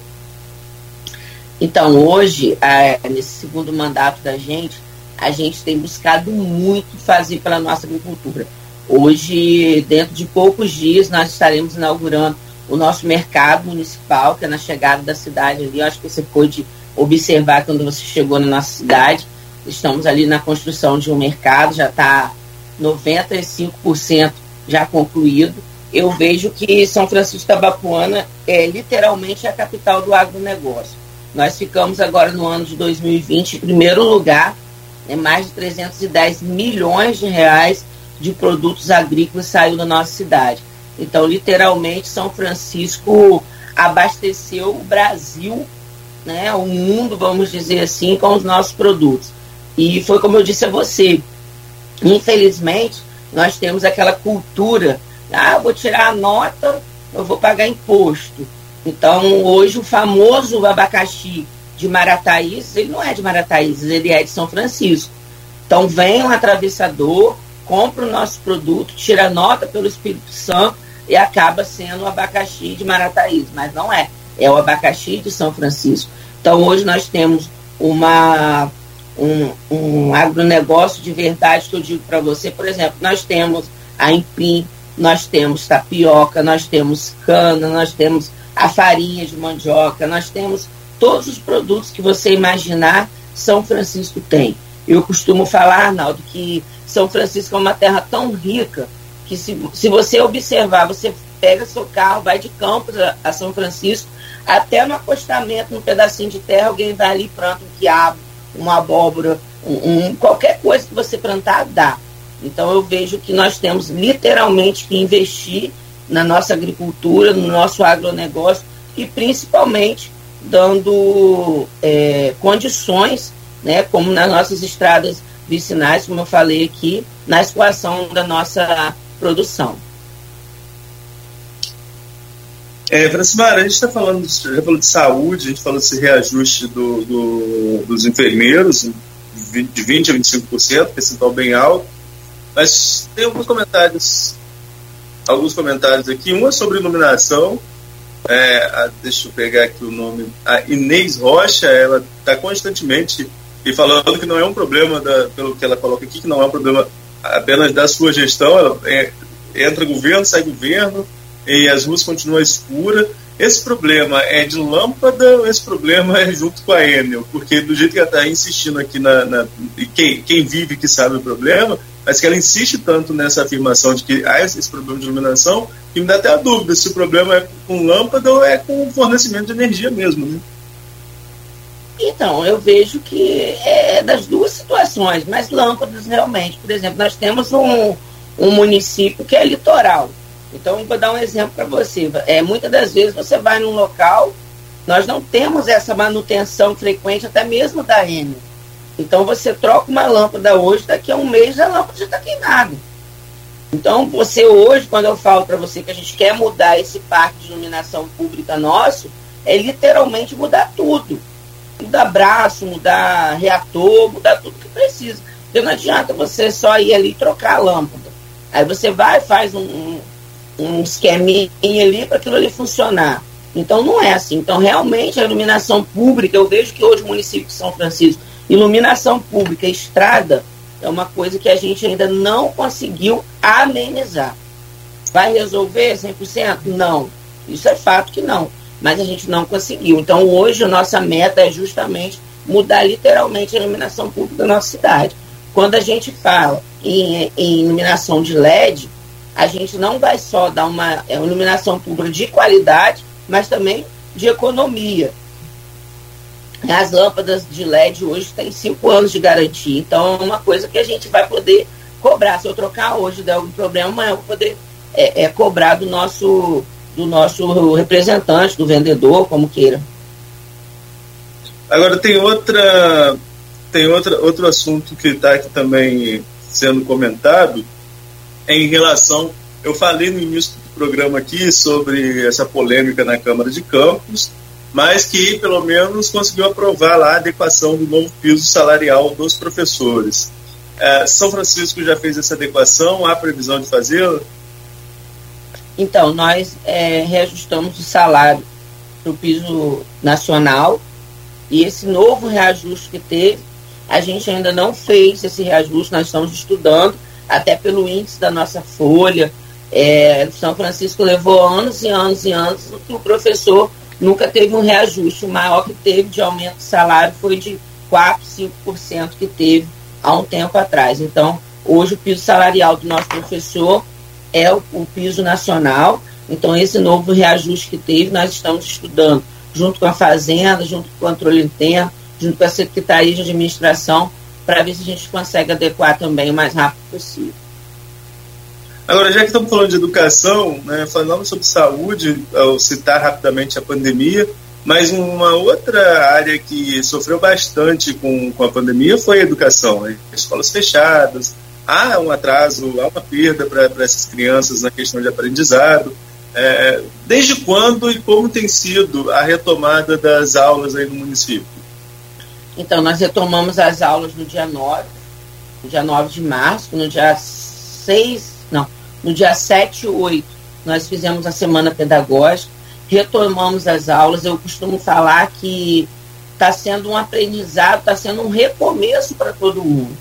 Então, hoje, é, nesse segundo mandato da gente, a gente tem buscado muito fazer pela nossa agricultura. Hoje, dentro de poucos dias, nós estaremos inaugurando o nosso mercado municipal, que é na chegada da cidade ali. Eu acho que você pôde observar quando você chegou na nossa cidade. Estamos ali na construção de um mercado, já está 95% já concluído. Eu vejo que São Francisco da Bapuana é literalmente a capital do agronegócio. Nós ficamos agora no ano de 2020 em primeiro lugar, né, mais de 310 milhões de reais de produtos agrícolas saiu da nossa cidade. Então, literalmente, São Francisco abasteceu o Brasil, né, o mundo, vamos dizer assim, com os nossos produtos. E foi como eu disse a você, infelizmente, nós temos aquela cultura, ah, vou tirar a nota, eu vou pagar imposto. Então, hoje, o famoso abacaxi de Marataízes, ele não é de Marataízes, ele é de São Francisco. Então, vem um atravessador, compra o nosso produto, tira nota pelo Espírito Santo e acaba sendo o abacaxi de Marataízes, mas não é. É o abacaxi de São Francisco. Então, hoje nós temos uma um, um agronegócio de verdade que eu digo para você, por exemplo, nós temos a empim, nós temos tapioca, nós temos cana, nós temos a farinha de mandioca, nós temos todos os produtos que você imaginar, São Francisco tem. Eu costumo falar, Arnaldo, que São Francisco é uma terra tão rica que se, se você observar, você pega seu carro, vai de Campos a, a São Francisco, até no acostamento, num pedacinho de terra, alguém vai ali e planta um quiabo, uma abóbora, um, um, qualquer coisa que você plantar, dá. Então eu vejo que nós temos literalmente que investir na nossa agricultura, no nosso agronegócio e principalmente dando é, condições, né, como nas nossas estradas vicinais, como eu falei aqui, na escoação da nossa produção. É, Francimara, a gente está falando, já falou de saúde, a gente falou desse reajuste do, do, dos enfermeiros, de 20% a 25%, percentual bem alto, mas tem alguns comentários, alguns comentários aqui, um é sobre iluminação, é, a, deixa eu pegar aqui o nome, a Inês Rocha, ela está constantemente e falando que não é um problema, da, pelo que ela coloca aqui, que não é um problema apenas da sua gestão, ela é, entra governo, sai governo, e as ruas continuam escuras. Esse problema é de lâmpada ou esse problema é junto com a Enel? Porque do jeito que ela está insistindo aqui, na, na quem, quem vive que sabe o problema, mas que ela insiste tanto nessa afirmação de que há esse problema de iluminação, que me dá até a dúvida se o problema é com lâmpada ou é com fornecimento de energia mesmo. Né? Então, eu vejo que é das duas situações, mas lâmpadas realmente. Por exemplo, nós temos um, um município que é litoral. Então, vou dar um exemplo para você. É, muitas das vezes você vai num local, nós não temos essa manutenção frequente, até mesmo da Enel. Então, você troca uma lâmpada hoje, daqui a um mês a lâmpada já está queimada. Então, você hoje, quando eu falo para você que a gente quer mudar esse parque de iluminação pública nosso, é literalmente mudar tudo mudar braço, mudar reator, mudar tudo que precisa. Porque não adianta você só ir ali e trocar a lâmpada. Aí você vai faz um, um, um esqueminha ali para aquilo ali funcionar. Então não é assim. Então realmente a iluminação pública, eu vejo que hoje o município de São Francisco, iluminação pública, estrada, é uma coisa que a gente ainda não conseguiu amenizar. Vai resolver 100%? Não. Isso é fato que não mas a gente não conseguiu. Então, hoje, a nossa meta é justamente mudar literalmente a iluminação pública da nossa cidade. Quando a gente fala em, em iluminação de LED, a gente não vai só dar uma é, iluminação pública de qualidade, mas também de economia. As lâmpadas de LED hoje têm cinco anos de garantia, então é uma coisa que a gente vai poder cobrar. Se eu trocar hoje der algum problema, amanhã eu vou poder é, é, cobrar do nosso do nosso representante, do vendedor, como queira. Agora tem outra tem outra, outro assunto que está aqui também sendo comentado em relação eu falei no início do programa aqui sobre essa polêmica na Câmara de Campos, mas que pelo menos conseguiu aprovar lá a adequação do novo piso salarial dos professores. É, São Francisco já fez essa adequação, há previsão de fazê-la? Então, nós é, reajustamos o salário para o piso nacional e esse novo reajuste que teve, a gente ainda não fez esse reajuste, nós estamos estudando, até pelo índice da nossa folha. É, São Francisco levou anos e anos e anos que o professor nunca teve um reajuste. O maior que teve de aumento de salário foi de 4, 5% que teve há um tempo atrás. Então, hoje o piso salarial do nosso professor é o, o piso nacional. Então, esse novo reajuste que teve, nós estamos estudando junto com a Fazenda, junto com o controle interno, junto com a Secretaria de Administração, para ver se a gente consegue adequar também o mais rápido possível. Agora, já que estamos falando de educação, né, falando sobre saúde, ao citar rapidamente a pandemia, mas uma outra área que sofreu bastante com, com a pandemia foi a educação. Né? Escolas fechadas, há um atraso, há uma perda para essas crianças na questão de aprendizado. É, desde quando e como tem sido a retomada das aulas aí no município? Então, nós retomamos as aulas no dia 9, no dia 9 de março, no dia 6, não, no dia 7 e 8, nós fizemos a semana pedagógica, retomamos as aulas. Eu costumo falar que está sendo um aprendizado, está sendo um recomeço para todo mundo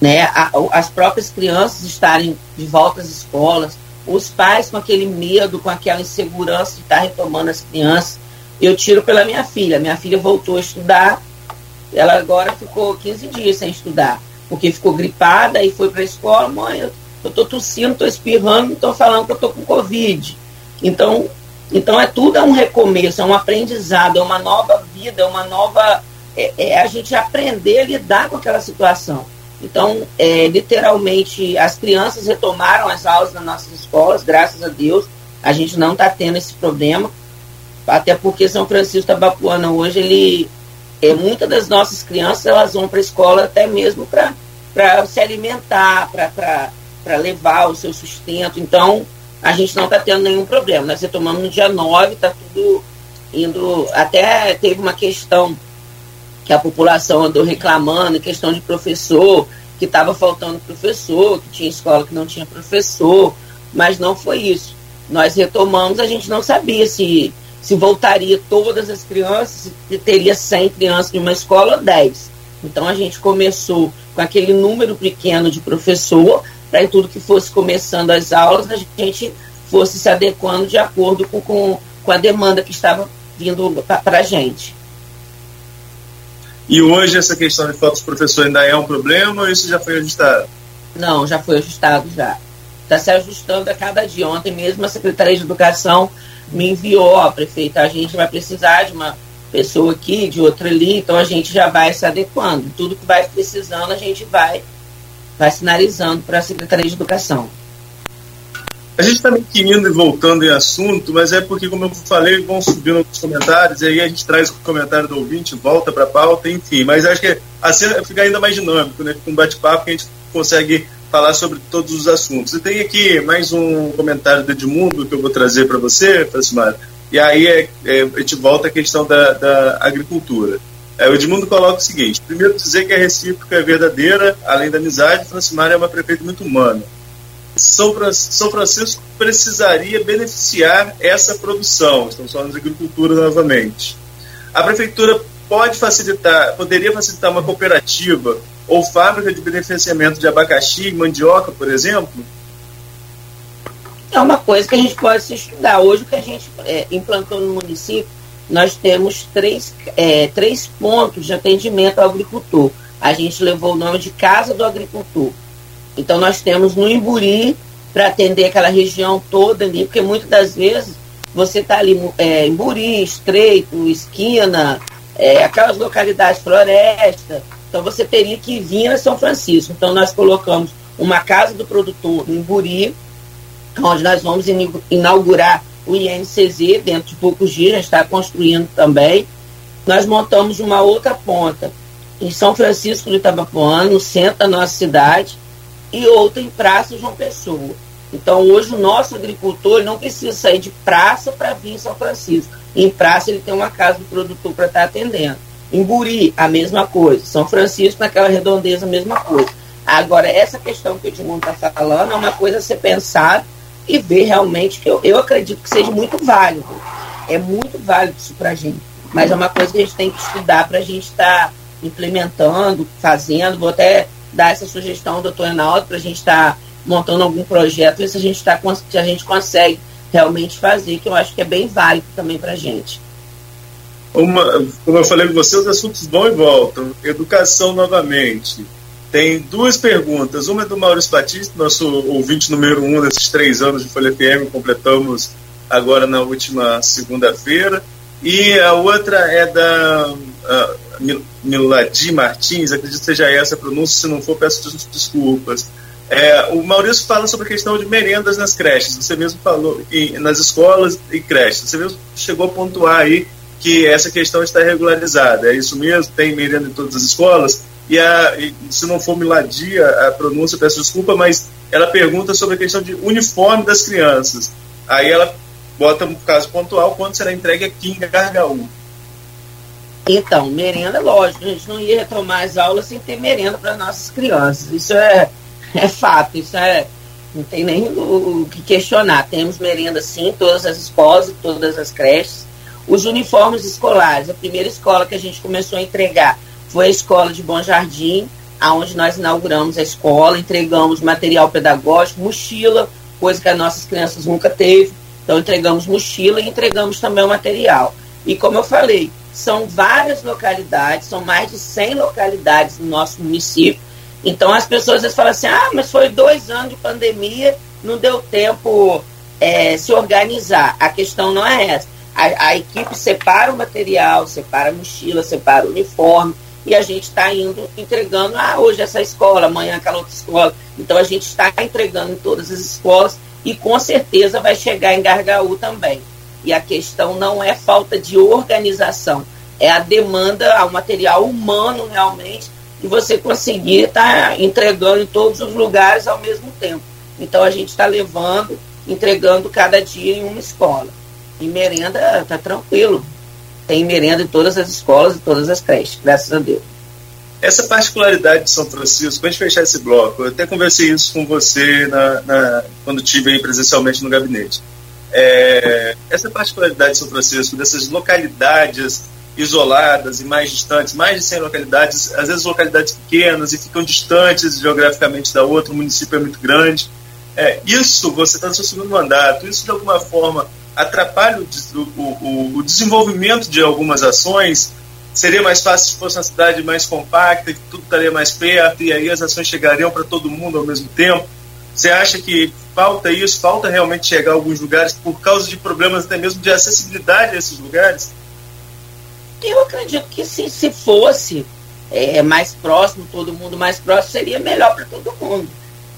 né, as próprias crianças estarem de volta às escolas, os pais com aquele medo, com aquela insegurança de estar retomando as crianças. Eu tiro pela minha filha. Minha filha voltou a estudar, ela agora ficou 15 dias sem estudar, porque ficou gripada e foi para a escola. Mãe, eu, estou tossindo, estou espirrando, estou falando que eu estou com Covid. Então, então é tudo é um recomeço, é um aprendizado, é uma nova vida, é uma nova. É, é a gente aprender a lidar com aquela situação. Então, é, literalmente, as crianças retomaram as aulas nas nossas escolas, graças a Deus. A gente não está tendo esse problema, até porque São Francisco Tabapuana hoje, ele, é, muitas das nossas crianças elas vão para a escola até mesmo para se alimentar, para levar o seu sustento. Então, a gente não está tendo nenhum problema. Nós retomamos no dia 9, está tudo indo. Até teve uma questão que a população andou reclamando, questão de professor, que estava faltando professor, que tinha escola que não tinha professor, mas não foi isso. Nós retomamos, a gente não sabia se, se voltaria todas as crianças, se teria 100 crianças em uma escola ou 10. Então a gente começou com aquele número pequeno de professor, para tudo que fosse começando as aulas, a gente fosse se adequando de acordo com, com, com a demanda que estava vindo para a gente. E hoje essa questão de falta de professor ainda é um problema ou isso já foi ajustado? Não, já foi ajustado já. Está se ajustando a cada dia. Ontem mesmo a Secretaria de Educação me enviou, ó, prefeita, a gente vai precisar de uma pessoa aqui, de outra ali, então a gente já vai se adequando. Tudo que vai precisando, a gente vai, vai sinalizando para a Secretaria de Educação. A gente está meio que indo e voltando em assunto, mas é porque, como eu falei, vão subindo os comentários, e aí a gente traz o comentário do ouvinte, volta para a pauta, enfim. Mas acho que assim fica ainda mais dinâmico, né? Fica um bate-papo que a gente consegue falar sobre todos os assuntos. E tem aqui mais um comentário do Edmundo que eu vou trazer para você, Francimar. E aí é, é, a gente volta à questão da, da agricultura. É, o Edmundo coloca o seguinte: primeiro, dizer que a recíproca é verdadeira, além da amizade, Francimar é uma prefeita muito humana. São, Francisco precisaria beneficiar essa produção. Estamos falando de agricultura novamente. A prefeitura pode facilitar, poderia facilitar uma cooperativa ou fábrica de beneficiamento de abacaxi e mandioca, por exemplo? É uma coisa que a gente pode se estudar. Hoje, o que a gente é, implantou no município, nós temos três, é, três pontos de atendimento ao agricultor. A gente levou o nome de Casa do Agricultor. Então, nós temos no Imburi, para atender aquela região toda ali, porque muitas das vezes você está ali é, em Buri, Estreito, Esquina, é, aquelas localidades floresta, então você teria que vir a São Francisco. Então nós colocamos uma casa do produtor em Buri, onde nós vamos inaugurar o INCZ dentro de poucos dias, está construindo também. Nós montamos uma outra ponta em São Francisco de Itabapuã, no centro da nossa cidade, e outra em Praça João Pessoa. Então hoje o nosso agricultor não precisa sair de praça para vir em São Francisco. Em praça ele tem uma casa do produtor para estar tá atendendo. Em Buri, a mesma coisa. São Francisco, naquela redondeza, a mesma coisa. Agora, essa questão que o Edmundo está falando é uma coisa a ser pensada e ver realmente que eu, eu acredito que seja muito válido. É muito válido isso para a gente. Mas é uma coisa que a gente tem que estudar para a gente estar tá implementando, fazendo. Vou até dar essa sugestão ao doutor Enaldo para a gente estar tá montando algum projeto, ver se a gente, tá, se a gente consegue realmente fazer, que eu acho que é bem válido também para a gente. Uma, como eu falei com você, os assuntos vão e voltam. Educação novamente. Tem duas perguntas. Uma é do Maurício Batista, nosso ouvinte número um desses três anos de Folha FM, completamos agora na última segunda-feira. E a outra é da uh, Miladi Martins, acredito que seja essa a pronúncia, se não for, peço desculpas. É, o Maurício fala sobre a questão de merendas nas creches. Você mesmo falou em, nas escolas e creches. Você mesmo chegou a pontuar aí que essa questão está regularizada. É isso mesmo? Tem merenda em todas as escolas? E, a, e se não for miladia a pronúncia, peço desculpa, mas ela pergunta sobre a questão de uniforme das crianças. Aí ela bota um caso pontual quando será entregue aqui em Gargaú. Então, merenda, lógico, a gente não ia retomar as aulas sem ter merenda para nossas crianças. Isso é é fato, isso é, não tem nem o, o que questionar. Temos merenda sim, todas as escolas, todas as creches. Os uniformes escolares, a primeira escola que a gente começou a entregar foi a escola de Bom Jardim, aonde nós inauguramos a escola, entregamos material pedagógico, mochila, coisa que as nossas crianças nunca teve. Então entregamos mochila e entregamos também o material. E como eu falei, são várias localidades, são mais de 100 localidades no nosso município então as pessoas vezes falam assim, ah, mas foi dois anos de pandemia, não deu tempo é, se organizar. A questão não é essa. A, a, equipe separa o material, separa a mochila, separa o uniforme, e a gente está indo entregando, ah, hoje essa escola, amanhã aquela outra escola. Então a gente está entregando em todas as escolas e com certeza vai chegar em Gargaú também. E a questão não é falta de organização, é a demanda ao material humano realmente e você conseguir estar tá entregando em todos os lugares ao mesmo tempo. Então a gente está levando, entregando cada dia em uma escola. E merenda está tranquilo. Tem merenda em todas as escolas e todas as creches, graças a Deus. Essa particularidade de São Francisco, para a gente fechar esse bloco, eu até conversei isso com você na, na quando estive aí presencialmente no gabinete. É, essa particularidade de São Francisco, dessas localidades isoladas e mais distantes, mais de 100 localidades, às vezes localidades pequenas e ficam distantes geograficamente da outra, o município é muito grande. É, isso, você está no seu segundo mandato, isso de alguma forma atrapalha o, o, o, desenvolvimento de algumas ações? Seria mais fácil se fosse uma cidade mais compacta, que tudo estaria mais perto e aí as ações chegariam para todo mundo ao mesmo tempo? Você acha que falta isso, falta realmente chegar a alguns lugares por causa de problemas até mesmo de acessibilidade a esses lugares? Eu acredito que se, se fosse é, mais próximo, todo mundo mais próximo, seria melhor para todo mundo.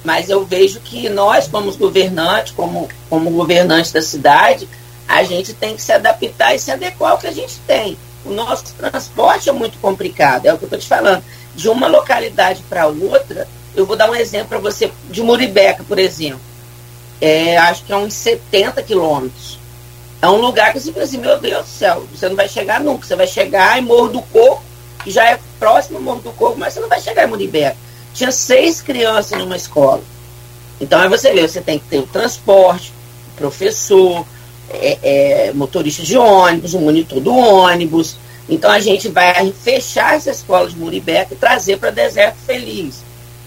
Mas eu vejo que nós, como governantes, como, como governantes da cidade, a gente tem que se adaptar e se adequar ao que a gente tem. O nosso transporte é muito complicado, é o que eu estou te falando. De uma localidade para outra, eu vou dar um exemplo para você, de Muribeca, por exemplo. É, acho que é uns 70 quilômetros. É um lugar que você fala assim, meu Deus do céu, você não vai chegar nunca. Você vai chegar em Morro do Coco, que já é próximo ao Morro do Coco, mas você não vai chegar em Muribeca. Tinha seis crianças numa escola. Então aí você vê, você tem que ter o transporte, o professor, é, é, motorista de ônibus, o monitor do ônibus. Então a gente vai fechar essa escola de Muribeca e trazer para Deserto Feliz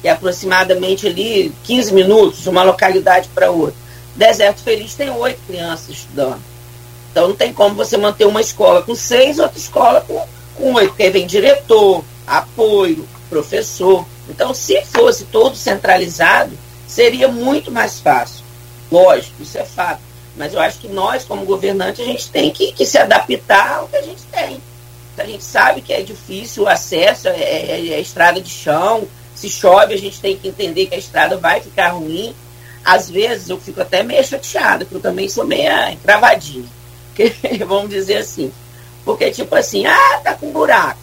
que é aproximadamente ali 15 minutos uma localidade para outra. Deserto Feliz tem oito crianças estudando. Então não tem como você manter uma escola com seis, outra escola com, com oito, porque vem diretor, apoio, professor. Então, se fosse todo centralizado, seria muito mais fácil. Lógico, isso é fato. Mas eu acho que nós, como governantes, a gente tem que, que se adaptar ao que a gente tem. A gente sabe que é difícil o acesso, é, é, é estrada de chão, se chove, a gente tem que entender que a estrada vai ficar ruim. Às vezes eu fico até meio chateada, porque eu também sou meio encravadinha. Vamos dizer assim. Porque, tipo assim, ah, tá com buraco.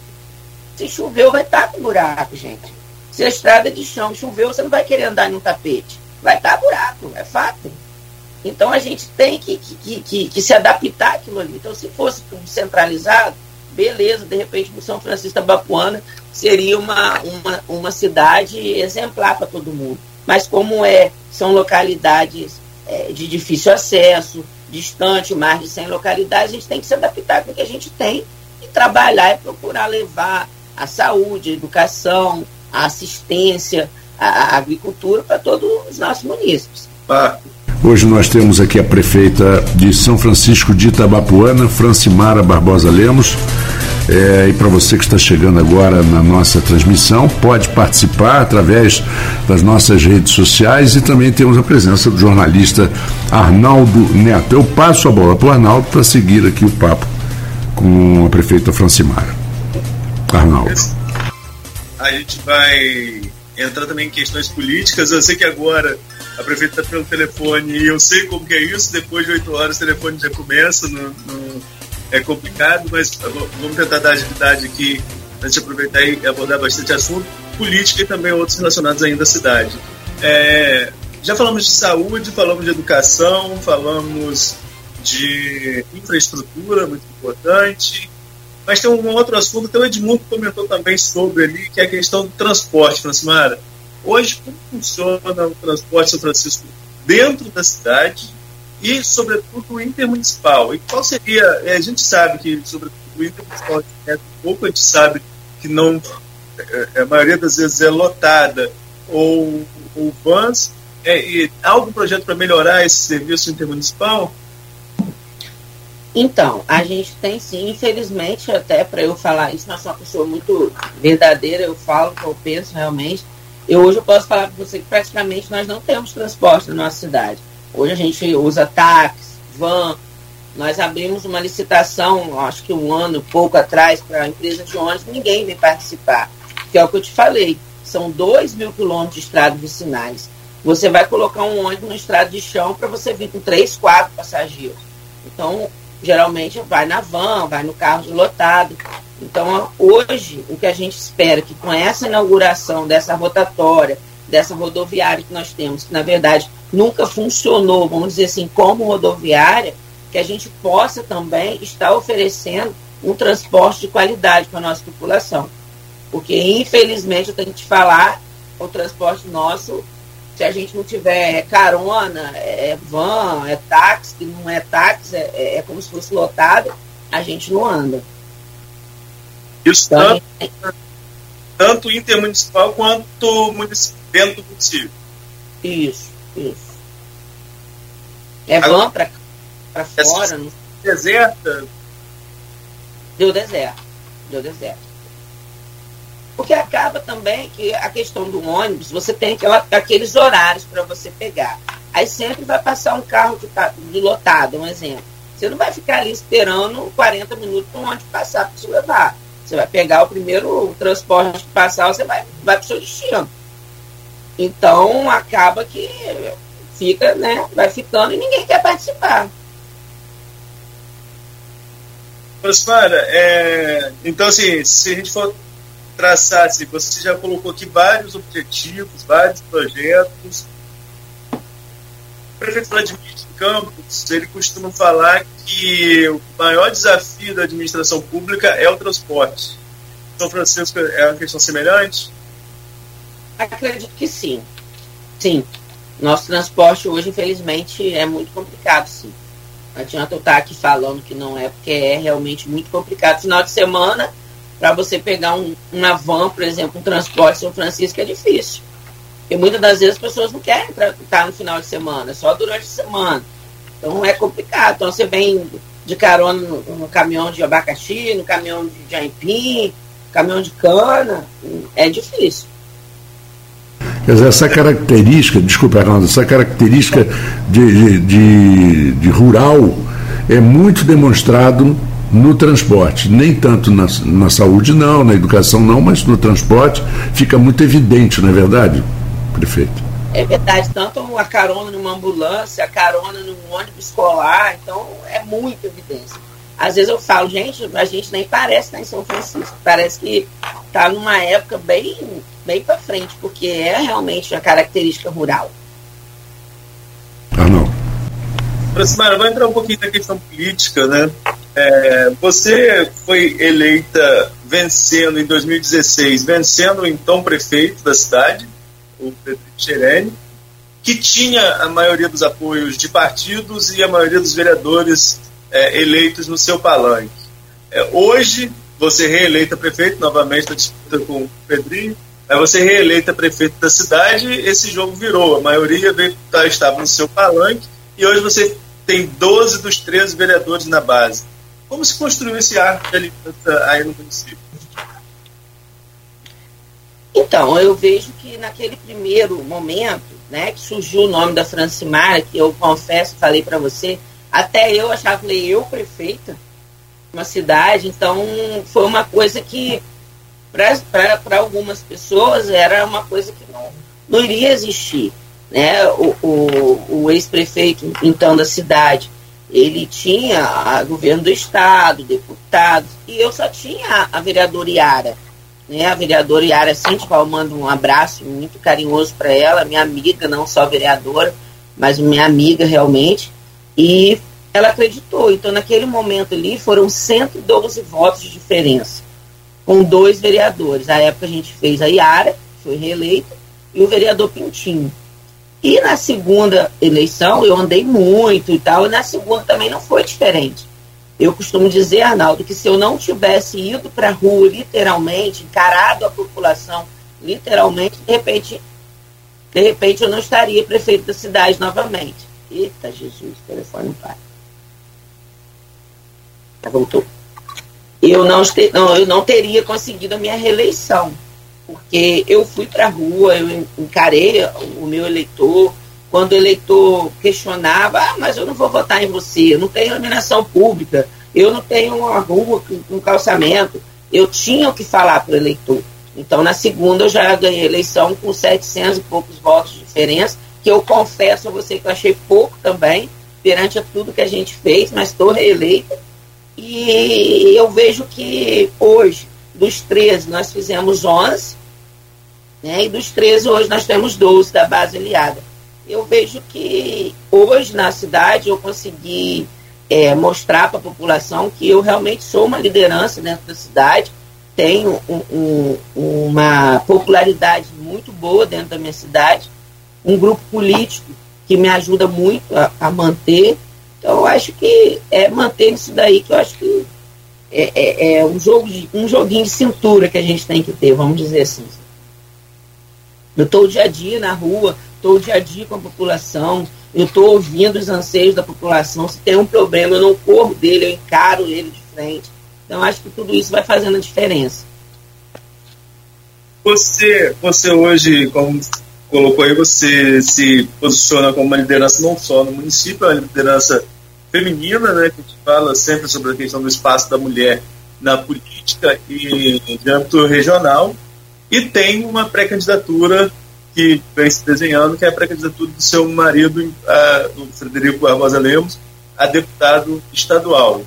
Se choveu, vai estar tá com buraco, gente. Se a estrada é de chão choveu, você não vai querer andar num tapete. Vai estar tá buraco, é fato. Então a gente tem que, que, que, que se adaptar àquilo ali. Então, se fosse tudo centralizado, beleza, de repente o São Francisco da Bapuana seria uma, uma, uma cidade exemplar para todo mundo. Mas como é, são localidades é, de difícil acesso, distante, mais de 100 localidades, a gente tem que se adaptar com o que a gente tem e trabalhar e procurar levar a saúde, a educação, a assistência, a agricultura para todos os nossos munícipes. Ah. Hoje nós temos aqui a prefeita de São Francisco de Itabapuana, Francimara Barbosa Lemos. É, e para você que está chegando agora na nossa transmissão, pode participar através das nossas redes sociais e também temos a presença do jornalista Arnaldo Neto. Eu passo a bola para o Arnaldo para seguir aqui o papo com a prefeita Francimara. Arnaldo. A gente vai entrar também em questões políticas. Eu sei que agora a prefeita está pelo telefone e eu sei como que é isso, depois de oito horas o telefone já começa, no, é complicado, mas vamos tentar dar agilidade aqui, a gente aproveitar e abordar bastante assunto, política e também outros relacionados ainda à cidade. É, já falamos de saúde, falamos de educação, falamos de infraestrutura, muito importante, mas tem um outro assunto que o Edmundo comentou também sobre ali, que é a questão do transporte, Francimara. Hoje, como funciona o transporte São Francisco dentro da cidade e, sobretudo, o intermunicipal? E qual seria. É, a gente sabe que, sobretudo, o intermunicipal é pouco, a gente sabe que não. É, é, a maioria das vezes é lotada ou, ou vans. É, e há algum projeto para melhorar esse serviço intermunicipal? Então, a gente tem sim, infelizmente, até para eu falar isso, mas sou uma pessoa muito verdadeira, eu falo o que eu penso realmente. Eu hoje eu posso falar para você que praticamente nós não temos transporte na nossa cidade. Hoje a gente usa táxi, van. Nós abrimos uma licitação, acho que um ano, pouco atrás, para a empresa de ônibus, ninguém vem participar. Que é o que eu te falei. São 2 mil quilômetros de estradas vicinais. Você vai colocar um ônibus no estrada de chão para você vir com três, quatro passageiros. Então, geralmente vai na van, vai no carro lotado. Então, hoje, o que a gente espera é que com essa inauguração dessa rotatória, dessa rodoviária que nós temos, que na verdade nunca funcionou, vamos dizer assim, como rodoviária, que a gente possa também estar oferecendo um transporte de qualidade para a nossa população. Porque, infelizmente, eu tenho que te falar, o transporte nosso, se a gente não tiver carona, é van, é táxi, que não é táxi, é, é como se fosse lotado, a gente não anda. Isso então, tanto, tanto intermunicipal quanto dentro do município. Isso, isso. É bom para fora. Deserta? Deu deserto. Deu deserto. Porque acaba também que a questão do ônibus, você tem aquela, aqueles horários para você pegar. Aí sempre vai passar um carro que está lotado, um exemplo. Você não vai ficar ali esperando 40 minutos para um ônibus passar para te levar. Você vai pegar o primeiro transporte que passar, você vai, vai para o seu destino. Então acaba que fica, né? Vai ficando e ninguém quer participar. Osmara, é, então assim, se a gente for traçar, assim, você já colocou aqui vários objetivos, vários projetos. O prefeito Vladimir Campos, ele costuma falar que o maior desafio da administração pública é o transporte. São Francisco é uma questão semelhante? Acredito que sim. Sim. Nosso transporte hoje, infelizmente, é muito complicado, sim. Não adianta eu estar aqui falando que não é, porque é realmente muito complicado. Final de semana, para você pegar um, uma van, por exemplo, um transporte São Francisco, é difícil. Porque muitas das vezes as pessoas não querem estar no final de semana, é só durante a semana. Então é complicado. Então você vem de carona no, no caminhão de abacaxi, no caminhão de aipim, caminhão de cana, é difícil. Quer dizer, essa característica, desculpa, Arnaldo, essa característica de, de, de, de rural é muito demonstrado no transporte, nem tanto na, na saúde não, na educação não, mas no transporte fica muito evidente, não é verdade, prefeito? É verdade, tanto a carona numa ambulância, a carona num ônibus escolar, então é muito evidência. Às vezes eu falo, gente, a gente nem parece estar em São Francisco, parece que está numa época bem bem para frente, porque é realmente a característica rural. Ah, não. Proximara, vamos entrar um pouquinho na questão política, né? É, você foi eleita vencendo em 2016, vencendo o então prefeito da cidade, o Pedro Xerene, que tinha a maioria dos apoios de partidos e a maioria dos vereadores é, eleitos no seu palanque. É, hoje, você reeleita prefeito, novamente na disputa com o Pedrinho, Aí você reeleita prefeito da cidade, esse jogo virou. A maioria tá, estava no seu palanque e hoje você tem 12 dos 13 vereadores na base. Como se construiu esse arco de aliança aí no município? Então, eu vejo que naquele primeiro momento, né, que surgiu o nome da Francimara, que eu confesso, falei para você, até eu achava, falei, eu prefeita, uma cidade, então foi uma coisa que para algumas pessoas era uma coisa que não, não iria existir. Né? O, o, o ex-prefeito, então, da cidade, ele tinha a governo do estado, deputados, e eu só tinha a, vereadora Iara. Né? A vereadora Iara Cinti, eu mando um abraço muito carinhoso para ela, minha amiga, não só vereadora, mas minha amiga realmente. E ela acreditou. Então, naquele momento ali, foram 112 votos de diferença com dois vereadores. Na época a gente fez a Iara, foi reeleita, e o vereador Pintinho. E na segunda eleição eu andei muito e tal, e na segunda também não foi diferente. Eu costumo dizer, Arnaldo, que se eu não tivesse ido para a rua, literalmente, encarado a população, literalmente, de repente, de repente eu não estaria prefeito da cidade novamente. Eita Jesus, o telefone para. Voltou eu não, não, eu não teria conseguido a minha reeleição, porque eu fui para a rua, eu encarei o meu eleitor, quando o eleitor questionava, ah, mas eu não vou votar em você, eu não tenho iluminação pública, eu não tenho uma rua com, calçamento, eu tinha o que falar para o eleitor. Então, na segunda, eu já ganhei eleição com 700 e poucos votos de diferença, que eu confesso a você que eu achei pouco também, perante a tudo que a gente fez, mas estou reeleita. E eu vejo que hoje, dos 13, nós fizemos 11, né, e dos 13 hoje nós temos 12 da base aliada. Eu vejo que hoje na cidade eu consegui é, mostrar para a população que eu realmente sou uma liderança dentro da cidade, tenho um, um, uma popularidade muito boa dentro da minha cidade, um grupo político que me ajuda muito a, a manter então, eu acho que é manter isso daí, que eu acho que é, é, é um, jogo de, um joguinho de cintura que a gente tem que ter, vamos dizer assim. Eu estou o dia a dia na rua, estou o dia a dia com a população, eu estou ouvindo os anseios da população. Se tem um problema, eu não corro dele, eu encaro ele de frente. Então, acho que tudo isso vai fazendo a diferença. Você, você hoje, como colocou aí, você se posiciona como uma liderança não só no município, é uma liderança feminina, né, que a gente fala sempre sobre a questão do espaço da mulher na política e de âmbito regional, e tem uma pré-candidatura que vem se desenhando, que é a pré-candidatura do seu marido, a, Frederico Barbosa Lemos, a deputado estadual.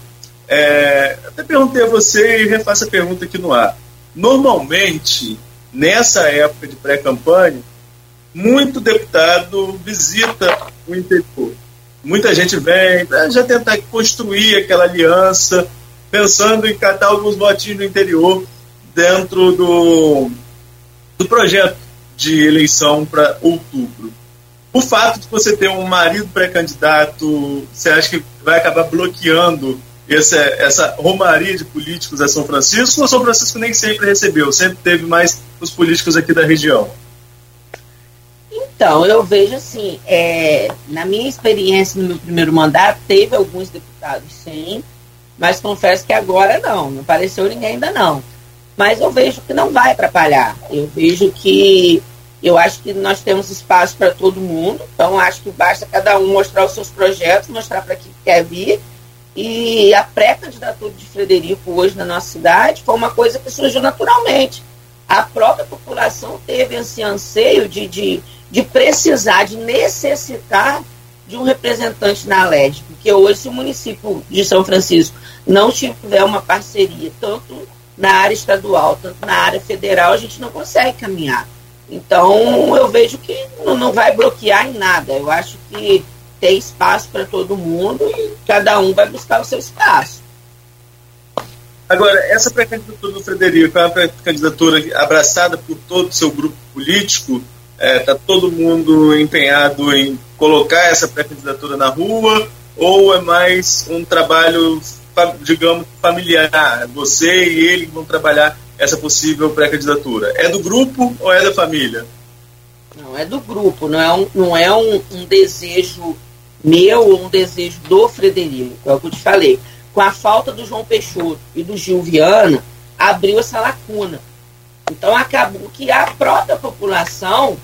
É, até perguntei a você e refaço a pergunta aqui no ar. Normalmente, nessa época de pré-campanha, muito deputado visita o interior. Muita gente vem né, já tentar construir aquela aliança, pensando em catar alguns votinhos no interior dentro do, do projeto de eleição para outubro. O fato de você ter um marido pré-candidato, você acha que vai acabar bloqueando essa, essa romaria de políticos a São Francisco? Ou São Francisco nem sempre recebeu, sempre teve mais os políticos aqui da região? Então, eu vejo assim, é, na minha experiência no meu primeiro mandato, teve alguns deputados sim, mas confesso que agora não, não apareceu ninguém ainda não. Mas eu vejo que não vai atrapalhar. Eu vejo que eu acho que nós temos espaço para todo mundo, então acho que basta cada um mostrar os seus projetos, mostrar para quem quer vir. E a pré-candidatura de Frederico hoje na nossa cidade foi uma coisa que surgiu naturalmente. A própria população teve esse anseio de, de, de precisar, de necessitar de um representante na LED, porque hoje, se o município de São Francisco não tiver uma parceria, tanto na área estadual, tanto na área federal, a gente não consegue caminhar. Então, eu vejo que não vai bloquear em nada. Eu acho que tem espaço para todo mundo e cada um vai buscar o seu espaço. Agora, essa pré-candidatura do Frederico é uma pré-candidatura abraçada por todo o seu grupo político? Está é, tá todo mundo empenhado em colocar essa pré-candidatura na rua? Ou é mais um trabalho digamos, familiar. Você e ele vão trabalhar essa possível pré-candidatura. É do grupo ou é da família? Não, é do grupo, não é um, não é um, um desejo meu ou um desejo do Frederico, é o que eu te falei. Com a falta do João Peixoto e do Gil Viana, abriu essa lacuna. Então acabou que a própria população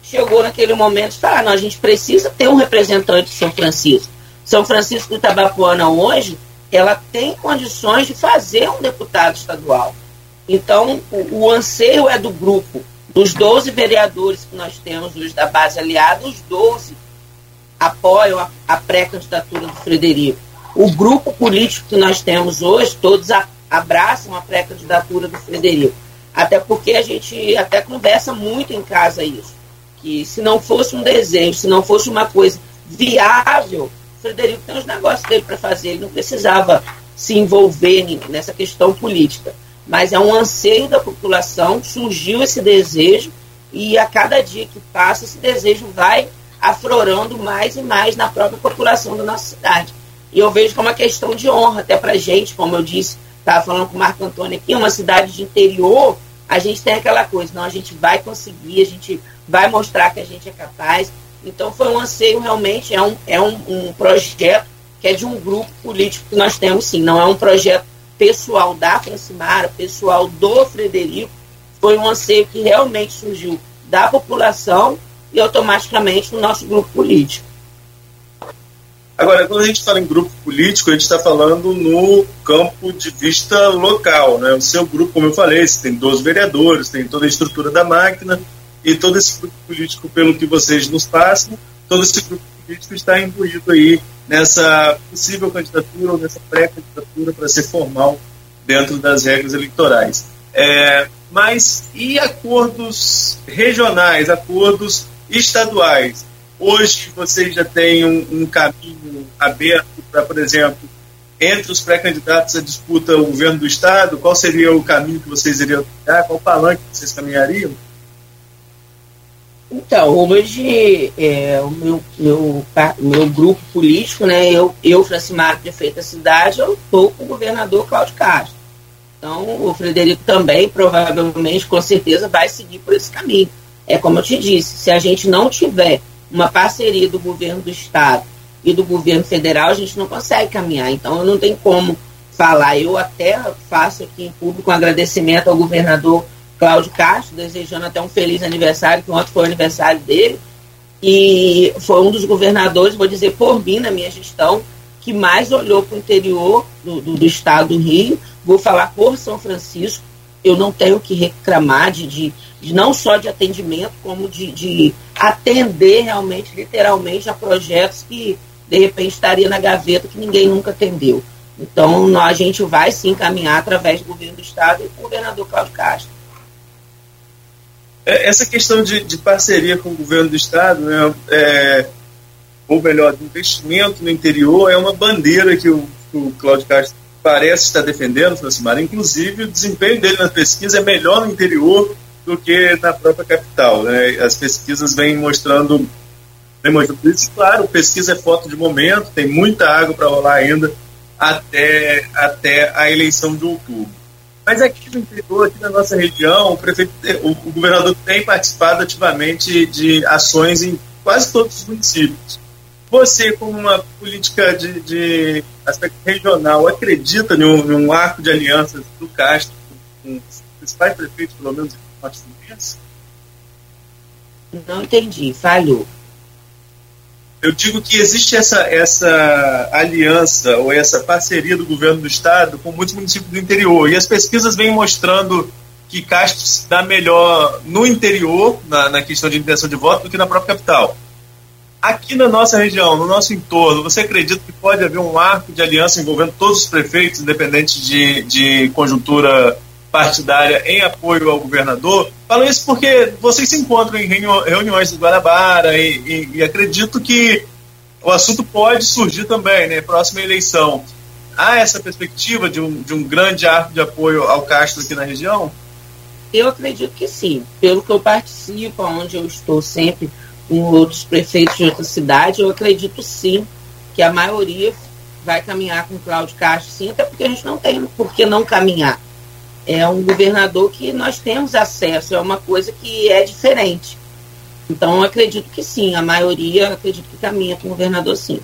chegou naquele momento e falou, ah, não, a gente precisa ter um representante de São Francisco. São Francisco do Itabapuana hoje ela tem condições de fazer um deputado estadual. Então, o, o anseio é do grupo, dos 12 vereadores que nós temos hoje da base aliada, os 12 apoiam a, a pré-candidatura do Frederico. O grupo político que nós temos hoje, todos abraçam a pré-candidatura do Frederico. Até porque a gente até conversa muito em casa isso. Que se não fosse um desejo, se não fosse uma coisa viável, Frederico tem os negócios dele para fazer, ele não precisava se envolver nessa questão política. Mas é um anseio da população, surgiu esse desejo, e a cada dia que passa, esse desejo vai aflorando mais e mais na própria população da nossa cidade. E eu vejo como uma questão de honra até para a gente, como eu disse, estava falando com o Marco Antônio aqui, uma cidade de interior, a gente tem aquela coisa, não, a gente vai conseguir, a gente vai mostrar que a gente é capaz, então foi um anseio realmente, é um, é um, um projeto que é de um grupo político que nós temos sim, não é um projeto pessoal da Francimara, pessoal do Frederico, foi um anseio que realmente surgiu da população e automaticamente no nosso grupo político. Agora, quando a gente fala em grupo político, a gente está falando no campo de vista local. Né? O seu grupo, como eu falei, você tem 12 vereadores, tem toda a estrutura da máquina, e todo esse grupo político, pelo que vocês nos passam, todo esse grupo político está imbuído aí nessa possível candidatura ou nessa pré-candidatura para ser formal dentro das regras eleitorais. É, mas e acordos regionais, acordos estaduais? Hoje vocês já têm um, um caminho aberto para, por exemplo, entre os pré-candidatos a disputa o governo do Estado? Qual seria o caminho que vocês iriam dar? Qual palanque vocês caminhariam? Então, hoje é, o meu, meu, meu grupo político, né, eu, eu Francimar, prefeito da cidade, eu estou com o governador Cláudio Castro. Então, o Frederico também, provavelmente, com certeza, vai seguir por esse caminho. É como eu te disse, se a gente não tiver uma parceria do governo do Estado e do governo federal, a gente não consegue caminhar. Então, não tem como falar. Eu até faço aqui em público um agradecimento ao governador Cláudio Castro, desejando até um feliz aniversário, que ontem foi o aniversário dele. E foi um dos governadores, vou dizer por mim, na minha gestão, que mais olhou para o interior do, do, do, estado do Rio. Vou falar por São Francisco. Eu não tenho que reclamar de, de, de não só de atendimento, como de, de atender realmente, literalmente, a projetos que de repente estaria na gaveta que ninguém nunca atendeu. Então, a gente vai sim caminhar através do governo do Estado e do governador Cláudio Castro. É, essa questão de, de, parceria com o governo do Estado, né, é, ou melhor, de investimento no interior, é uma bandeira que o, o Cláudio Castro parece estar defendendo, Francimar. Inclusive, o desempenho dele na pesquisa é melhor no interior do que na própria capital. Né? As pesquisas vêm mostrando, vêm mostrando isso. Claro, pesquisa é foto de momento, tem muita água para rolar ainda até, até a eleição de outubro. Mas aqui no interior, aqui na nossa região, o, prefeito, o, governador tem participado ativamente de ações em quase todos os municípios. Você, como uma política de, de aspecto regional, acredita um, em um, arco de alianças do Castro com os principais prefeitos, pelo menos, Fluminense? Não entendi, falhou. Eu digo que existe essa, essa aliança ou essa parceria do governo do estado com muitos municípios do interior. E as pesquisas vêm mostrando que Castro se dá melhor no interior, na, na questão de intenção de voto, do que na própria capital. Aqui na nossa região, no nosso entorno, você acredita que pode haver um arco de aliança envolvendo todos os prefeitos, independente de, de conjuntura partidária em apoio ao governador. Falo isso porque vocês se encontram em reuniões do Guarabara e, e, e, acredito que o assunto pode surgir também, né? Próxima eleição. Há essa perspectiva de um, de um grande arco de apoio ao Castro aqui na região? Eu acredito que sim. Pelo que eu participo, onde eu estou sempre com outros prefeitos de outra cidade, eu acredito sim que a maioria vai caminhar com Cláudio Castro, sim, até porque a gente não tem por que não caminhar é um governador que nós temos acesso, é uma coisa que é diferente. Então, acredito que sim, a maioria acredito que caminha com o governador sim.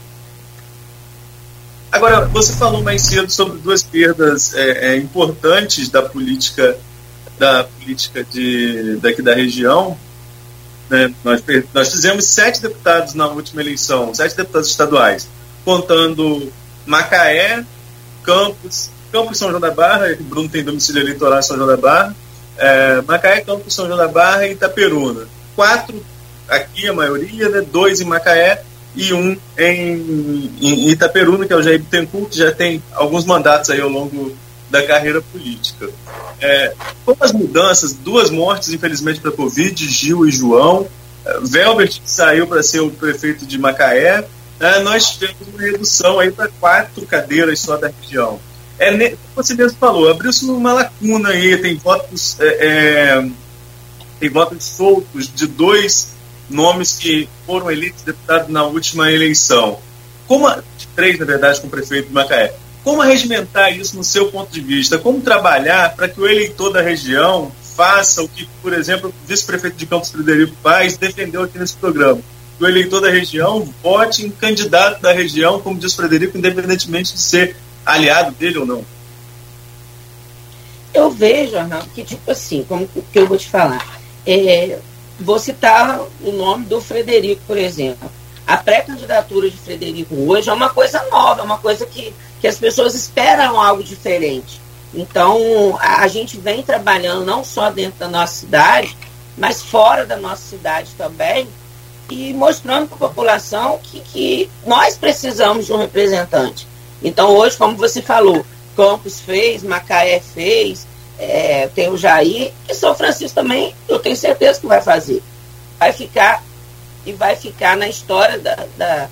Agora, você falou mais cedo sobre duas perdas é, é, importantes da política da política de, daqui da região. Né? Nós, nós fizemos sete deputados na última eleição, sete deputados estaduais, contando Macaé, Campos, Campos São João da Barra, o Bruno tem domicílio eleitoral em São João da Barra, é, Macaé, Campos São João da Barra e Itaperuna. Quatro aqui, a maioria, né, dois em Macaé e um em, em Itaperuna, que é o Jair Bittencourt, que já tem alguns mandatos aí ao longo da carreira política. É, com as mudanças, duas mortes, infelizmente, para a Covid, Gil e João, é, Velbert saiu para ser o prefeito de Macaé, é, nós tivemos uma redução aí para quatro cadeiras só da região é, como você mesmo falou, abriu-se uma lacuna aí, tem votos, é, é, tem votos soltos de dois nomes que foram eleitos deputados na última eleição. Como a, três, na verdade, com o prefeito de Macaé. Como regimentar isso no seu ponto de vista? Como trabalhar para que o eleitor da região faça o que, por exemplo, o vice-prefeito de Campos Frederico Paz defendeu aqui nesse programa? Que o eleitor da região vote em candidato da região, como diz Frederico, independentemente de ser aliado dele ou não? Eu vejo, Arnaldo, que tipo assim, como que eu vou te falar, é, vou citar o nome do Frederico, por exemplo. A pré-candidatura de Frederico hoje é uma coisa nova, é uma coisa que, que as pessoas esperam algo diferente. Então, a, a gente vem trabalhando não só dentro da nossa cidade, mas fora da nossa cidade também, e mostrando para a população que, que nós precisamos de um representante. Então, hoje, como você falou, Campos fez, Macaé fez, é, tem o Jair, e São Francisco também, eu tenho certeza que vai fazer. Vai ficar e vai ficar na história da, da,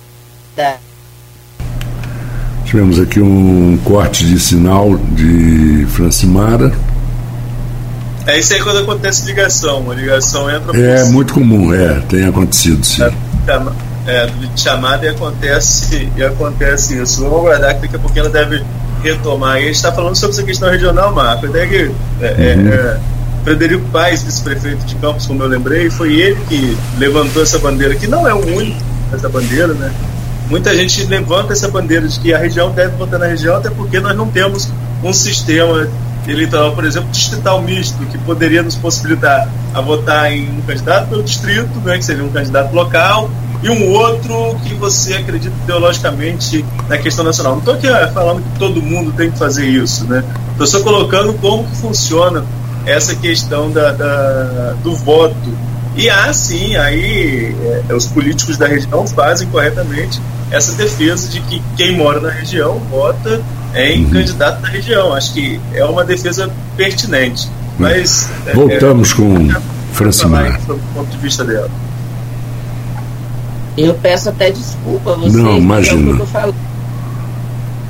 da... Tivemos aqui um corte de sinal de Francimara. É isso aí quando acontece ligação. Uma ligação entra. É muito comum, é, tem acontecido, sim. É, é, de chamada e acontece, e acontece isso. Vamos aguardar que daqui a pouquinho ela deve retomar. E a gente está falando sobre essa questão regional, Marco. Até que é, é uhum. é, Frederico Paes, vice-prefeito de Campos, como eu lembrei, foi ele que levantou essa bandeira, que não é o único essa bandeira, né? Muita gente levanta essa bandeira de que a região deve votar na região, até porque nós não temos um sistema eleitoral, por exemplo, distrital misto, que poderia nos possibilitar a votar em um candidato pelo distrito, né, que seria um candidato local, e um outro que você acredita ideologicamente na questão nacional. Não estou aqui ah, falando que todo mundo tem que fazer isso, né? Estou só colocando como que funciona essa questão da, da do voto. E há sim, aí é, os políticos da região fazem corretamente essa defesa de que quem mora na região vota em uhum. candidato da região. Acho que é uma defesa pertinente. Mas é, voltamos é, com Francimar. Ponto de vista dela. Eu peço até desculpa a vocês. Não, imagina. É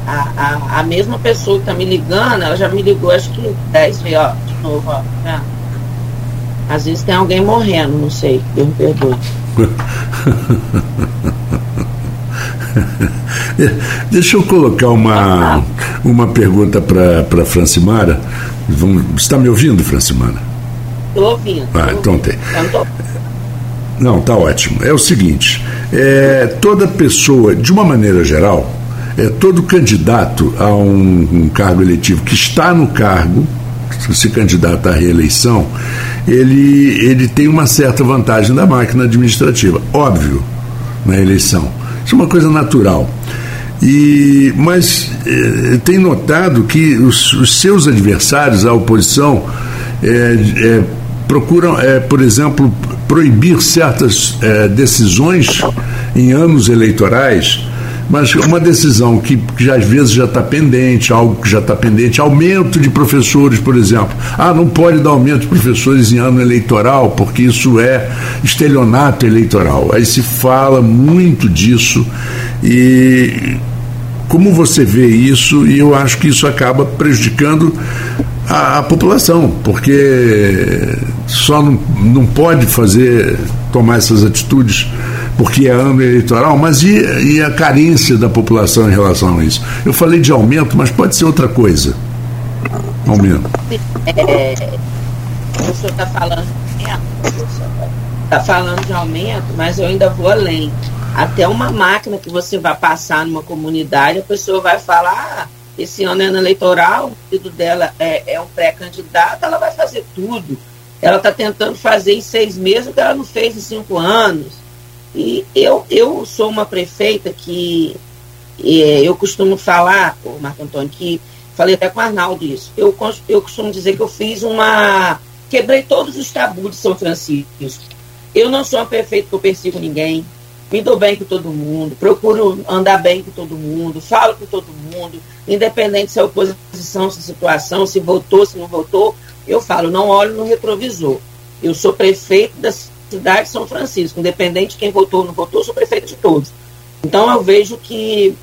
a, a, a, mesma pessoa que está me ligando, ela já me ligou acho que 10 vezes, ó, de novo, ó. Tá? Às vezes tem alguém morrendo, não sei, Deus me perdoe. Deixa eu colocar uma, uma pergunta para Francimara. Vamos, está me ouvindo, Francimara? Estou ouvindo. Ah, então tem. Não, tá ótimo. É o seguinte: é, toda pessoa, de uma maneira geral, é, todo candidato a um, um cargo eletivo que está no cargo, se candidata à reeleição, ele, ele tem uma certa vantagem da máquina administrativa, óbvio, na eleição. Isso é uma coisa natural. E, mas eh, tem notado que os, os, seus adversários, a oposição, eh, eh, procuram, por exemplo, proibir certas decisões em anos eleitorais mas uma decisão que, que às vezes já está pendente, algo que já está pendente, aumento de professores, por exemplo. Ah, não pode dar aumento de professores em ano eleitoral, porque isso é estelionato eleitoral. Aí se fala muito disso e como você vê isso, e eu acho que isso acaba prejudicando a, a população, porque só não, não pode fazer, tomar essas atitudes porque é ano eleitoral, mas e, e, a carência da população em relação a isso? Eu falei de aumento, mas pode ser outra coisa. Aumento. É, o senhor está falando de aumento, está falando de aumento, mas eu ainda vou além. Até uma máquina que você vai passar numa comunidade, a pessoa vai falar, ah, esse ano é ano eleitoral, o filho dela é, é um pré-candidato, ela vai fazer tudo. Ela está tentando fazer em seis meses o que ela não fez em cinco anos e eu, eu sou uma prefeita que é, eu costumo falar, o Marco Antônio, que falei até com o Arnaldo isso. Eu, eu costumo dizer que eu fiz uma. Quebrei todos os tabus de São Francisco. Eu não sou uma prefeita que eu persigo ninguém. Me dou bem com todo mundo, procuro andar bem com todo mundo, falo com todo mundo, independente se é oposição, se é situação, se votou, se não votou, eu falo, não olho no retrovisor. Eu sou prefeito da cidade de São Francisco, independente de quem votou ou não votou, sou prefeito de todos. Então eu vejo que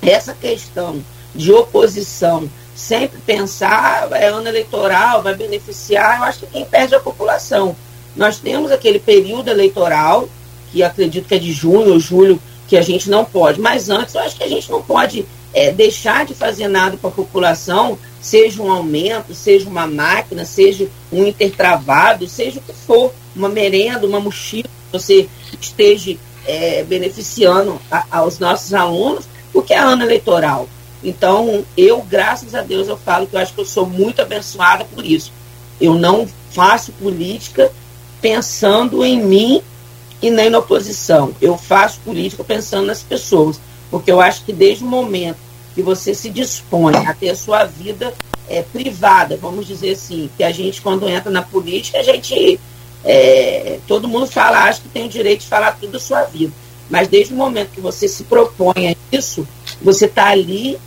essa questão de oposição, sempre pensar é ano eleitoral, vai beneficiar, eu acho que quem perde é a população. Nós temos aquele período eleitoral, que acredito que é de junho ou julho, que a gente não pode, mas antes eu acho que a gente não pode é, deixar de fazer nada para a população, seja um aumento, seja uma máquina, seja um intertravado, seja o que for uma merenda, uma mochila, você esteja é, beneficiando a, aos nossos alunos, porque é ano eleitoral. Então, eu, graças a Deus, eu falo que eu acho que eu sou muito abençoada por isso. Eu não faço política pensando em mim e nem na oposição. Eu faço política pensando nas pessoas, porque eu acho que desde o momento que você se dispõe a ter a sua vida é, privada, vamos dizer assim, que a gente, quando entra na política, a gente é, todo mundo fala, acha que tem o direito de falar tudo da sua vida. Mas desde o momento que você se propõe a isso, você está ali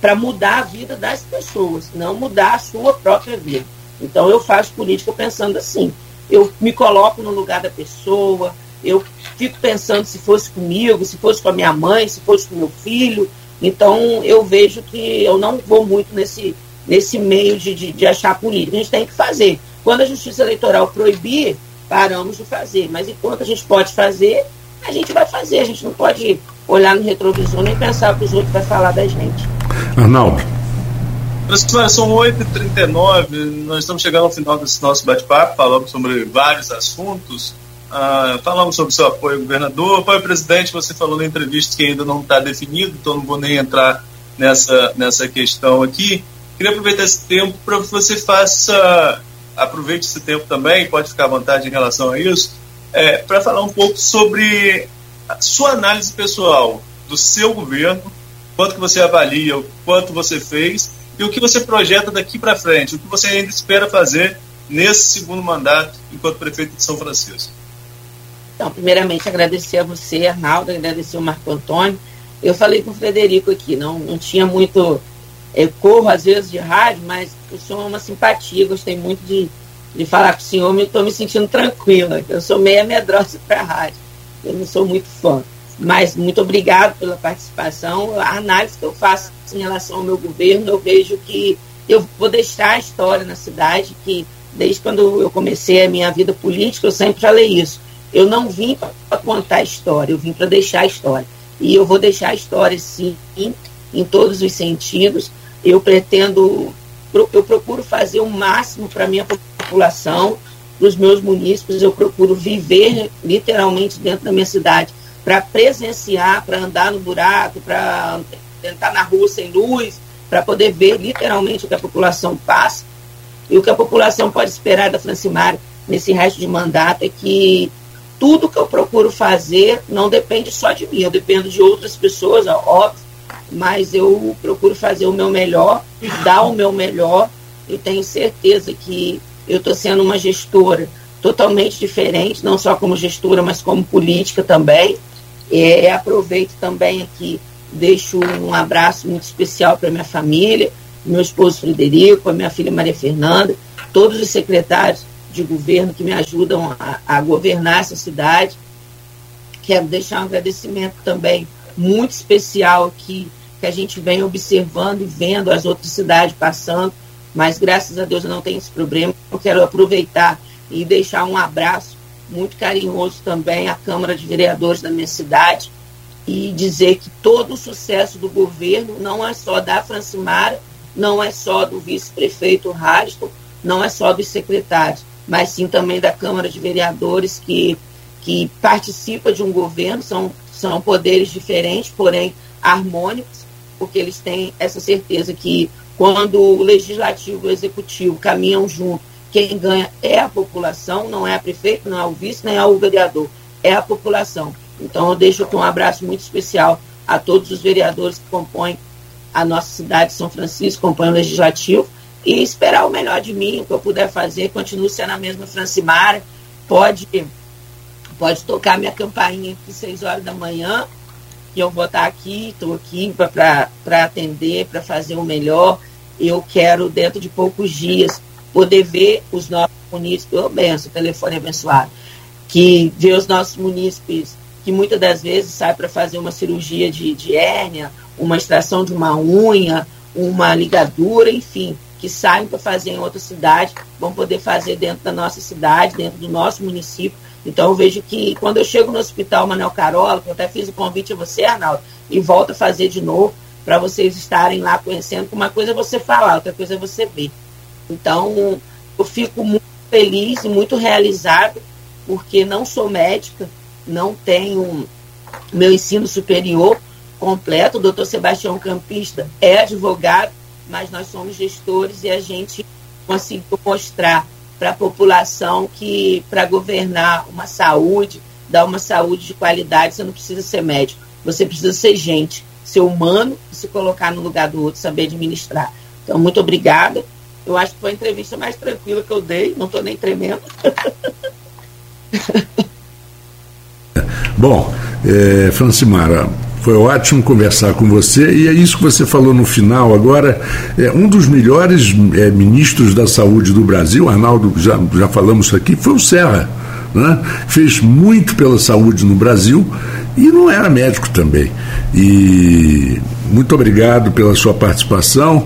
para mudar a vida das pessoas, não mudar a sua própria vida. Então eu faço política pensando assim. Eu me coloco no lugar da pessoa, eu fico pensando se fosse comigo, se fosse com a minha mãe, se fosse com meu filho. Então eu vejo que eu não vou muito nesse nesse meio de, de, de achar política. A gente tem que fazer. Quando a justiça eleitoral proibir, paramos de fazer. Mas enquanto a gente pode fazer, a gente vai fazer. A gente não pode olhar no retrovisor nem pensar que os outros vão falar da gente. Arnaldo. São 8h39, nós estamos chegando ao final desse nosso bate-papo, falamos sobre vários assuntos. Ah, falamos sobre seu apoio ao governador, apoio ao presidente, você falou na entrevista que ainda não está definido, então não vou nem entrar nessa, nessa questão aqui. Queria aproveitar esse tempo para que você faça, aproveite esse tempo também, pode ficar à vontade em relação a isso, é, para falar um pouco sobre a sua análise pessoal do seu governo, quanto que você avalia, o quanto você fez e o que você projeta daqui para frente, o que você ainda espera fazer nesse segundo mandato enquanto prefeito de São Francisco. Então, primeiramente, agradecer a você, Arnaldo, agradecer o Marco Antônio. Eu falei com o Frederico aqui, não, não tinha muito. Eu corro às vezes de rádio, mas o senhor é uma simpatia, gostei muito de, de falar com o senhor, estou me sentindo tranquila. Eu sou meia medrosa para rádio, eu não sou muito fã. Mas muito obrigado pela participação. A análise que eu faço em relação ao meu governo, eu vejo que eu vou deixar a história na cidade, que desde quando eu comecei a minha vida política, eu sempre falei isso eu não vim para contar a história, eu vim para deixar a história. E eu vou deixar a história, sim, em todos os sentidos. Eu pretendo, eu procuro fazer o máximo para a minha população, para os meus munícipes, eu procuro viver literalmente dentro da minha cidade, para presenciar, para andar no buraco, para entrar na rua sem luz, para poder ver literalmente o que a população passa. E o que a população pode esperar da Francimária nesse resto de mandato é que tudo que eu procuro fazer não depende só de mim, eu dependo de outras pessoas, óbvio, mas eu procuro fazer o meu melhor, dar o meu melhor. Eu tenho certeza que eu estou sendo uma gestora totalmente diferente, não só como gestora, mas como política também. É, aproveito também aqui, deixo um abraço muito especial para minha família, meu esposo Frederico, a minha filha Maria Fernanda, todos os secretários de governo que me ajudam a, a governar essa cidade. Quero deixar um agradecimento também muito especial aqui, que a gente vem observando e vendo as outras cidades passando, mas graças a Deus eu não tenho esse problema. Eu quero aproveitar e deixar um abraço muito carinhoso também à Câmara de Vereadores da minha cidade e dizer que todo o sucesso do governo não é só da Francimara, não é só do vice-prefeito Raston, não é só dos secretários, mas sim também da Câmara de Vereadores, que, que participa de um governo, são, são poderes diferentes, porém harmônicos, porque eles têm essa certeza que quando o legislativo e o executivo caminham junto, quem ganha é a população, não é a prefeito, não é o vice, nem é o vereador, é a população. Então eu deixo aqui um abraço muito especial a todos os vereadores que compõem a nossa cidade de São Francisco, compõem o legislativo, e esperar o melhor de mim, o que eu puder fazer, continuo sendo a mesma Francimara, pode, pode tocar minha campainha às 6 horas da manhã, que eu vou estar aqui, estou aqui para atender, para fazer o melhor. Eu quero, dentro de poucos dias, poder ver os nossos munícipes, eu benço, telefone abençoado, que ver os nossos munícipes que muitas das vezes sai para fazer uma cirurgia de, de hérnia, uma extração de uma unha, uma ligadura, enfim, que saem para fazer em outra cidade, vão poder fazer dentro da nossa cidade, dentro do nosso município. Então eu vejo que quando eu chego no hospital Manuel Carola, que eu até fiz o convite a você, Arnaldo, e volto a fazer de novo, para vocês estarem lá conhecendo, uma coisa é você falar, outra coisa é você ver. Então eu fico muito feliz e muito realizado, porque não sou médica, não tenho meu ensino superior completo, o doutor Sebastião Campista é advogado, mas nós somos gestores e a gente conseguiu mostrar para a população que para governar uma saúde, dar uma saúde de qualidade, você não precisa ser médico, você precisa ser gente, ser humano e se colocar no lugar do outro, saber administrar. Então, muito obrigada. Eu acho que foi a entrevista mais tranquila que eu dei, não estou nem tremendo. Bom, é, Francimara, foi ótimo conversar com você e é isso que você falou no final. Agora, é, um dos melhores é, ministros da saúde do Brasil, Arnaldo, já, já falamos aqui, foi o Serra. Né? Fez muito pela saúde no Brasil e não era médico também. E muito obrigado pela sua participação.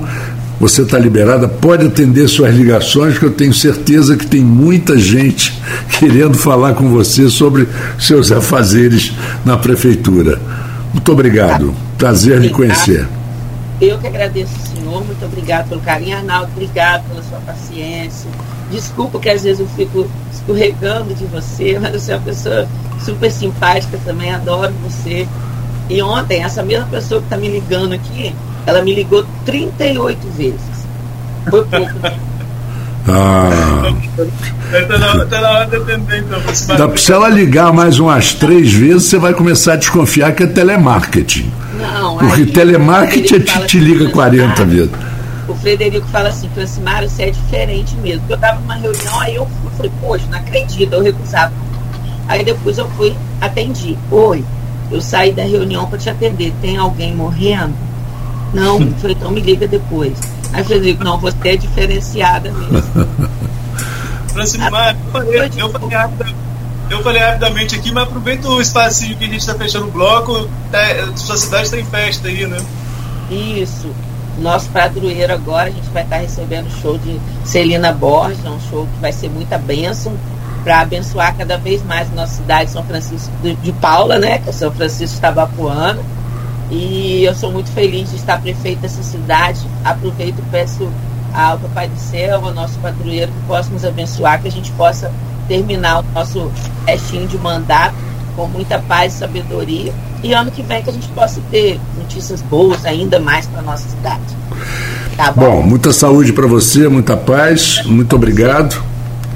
você está liberada, pode atender suas ligações, que eu tenho certeza que tem muita gente querendo falar com você sobre seus afazeres na prefeitura. Muito obrigado. Prazer lhe conhecer. Eu que agradeço, senhor. Muito obrigado pelo carinho, Arnaldo. Obrigado pela sua paciência. Desculpa que às vezes eu fico escorregando de você, mas você é uma pessoa super simpática também. Adoro você. E ontem, essa mesma pessoa que está me ligando aqui, ela me ligou 38 vezes. Foi pouco. Ah. Tá na, tá na hora de atender, então. Dá, se ela ligar mais umas três vezes, você vai começar a desconfiar que é telemarketing. Não, Porque aí, telemarketing te, te liga 40 vezes. O Frederico fala assim, Francimário, você é diferente mesmo. Eu estava numa reunião, aí eu falei, poxa, não acredito, eu recusava. Aí depois eu fui, atendi. Oi, eu saí da reunião para te atender. Tem alguém morrendo? Não, eu falei, então me liga depois. Aí Frederico, não, você é diferenciada mesmo. Francimar, eu falei, eu falei, rapida, eu falei rapidamente aqui, mas aproveita o espacinho que a gente está fechando o bloco. Tá, sua cidade está em festa aí, né? Isso. Nosso padroeiro agora, a gente vai estar recebendo o show de Celina Borges, é um show que vai ser muita bênção para abençoar cada vez mais a nossa cidade, São Francisco de, de Paula, né? Que é São Francisco Tabapuano. E eu sou muito feliz de estar prefeito dessa cidade. Aproveito e peço ao Papai do Céu, ao nosso padroeiro, que possa nos abençoar, que a gente possa terminar o nosso restinho de mandato com muita paz e sabedoria. E ano que vem que a gente possa ter notícias boas ainda mais para nossa cidade. Tá bom? Bom, muita saúde para você, muita paz, muito obrigado.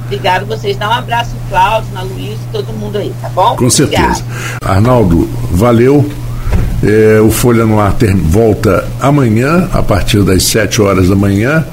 Obrigado vocês. Dá um abraço Cláudio, na Luiz, todo mundo aí, tá bom? Com certeza. Obrigado. Arnaldo, valeu. É, o Folha no Ar volta amanhã, a partir das 7 horas da manhã.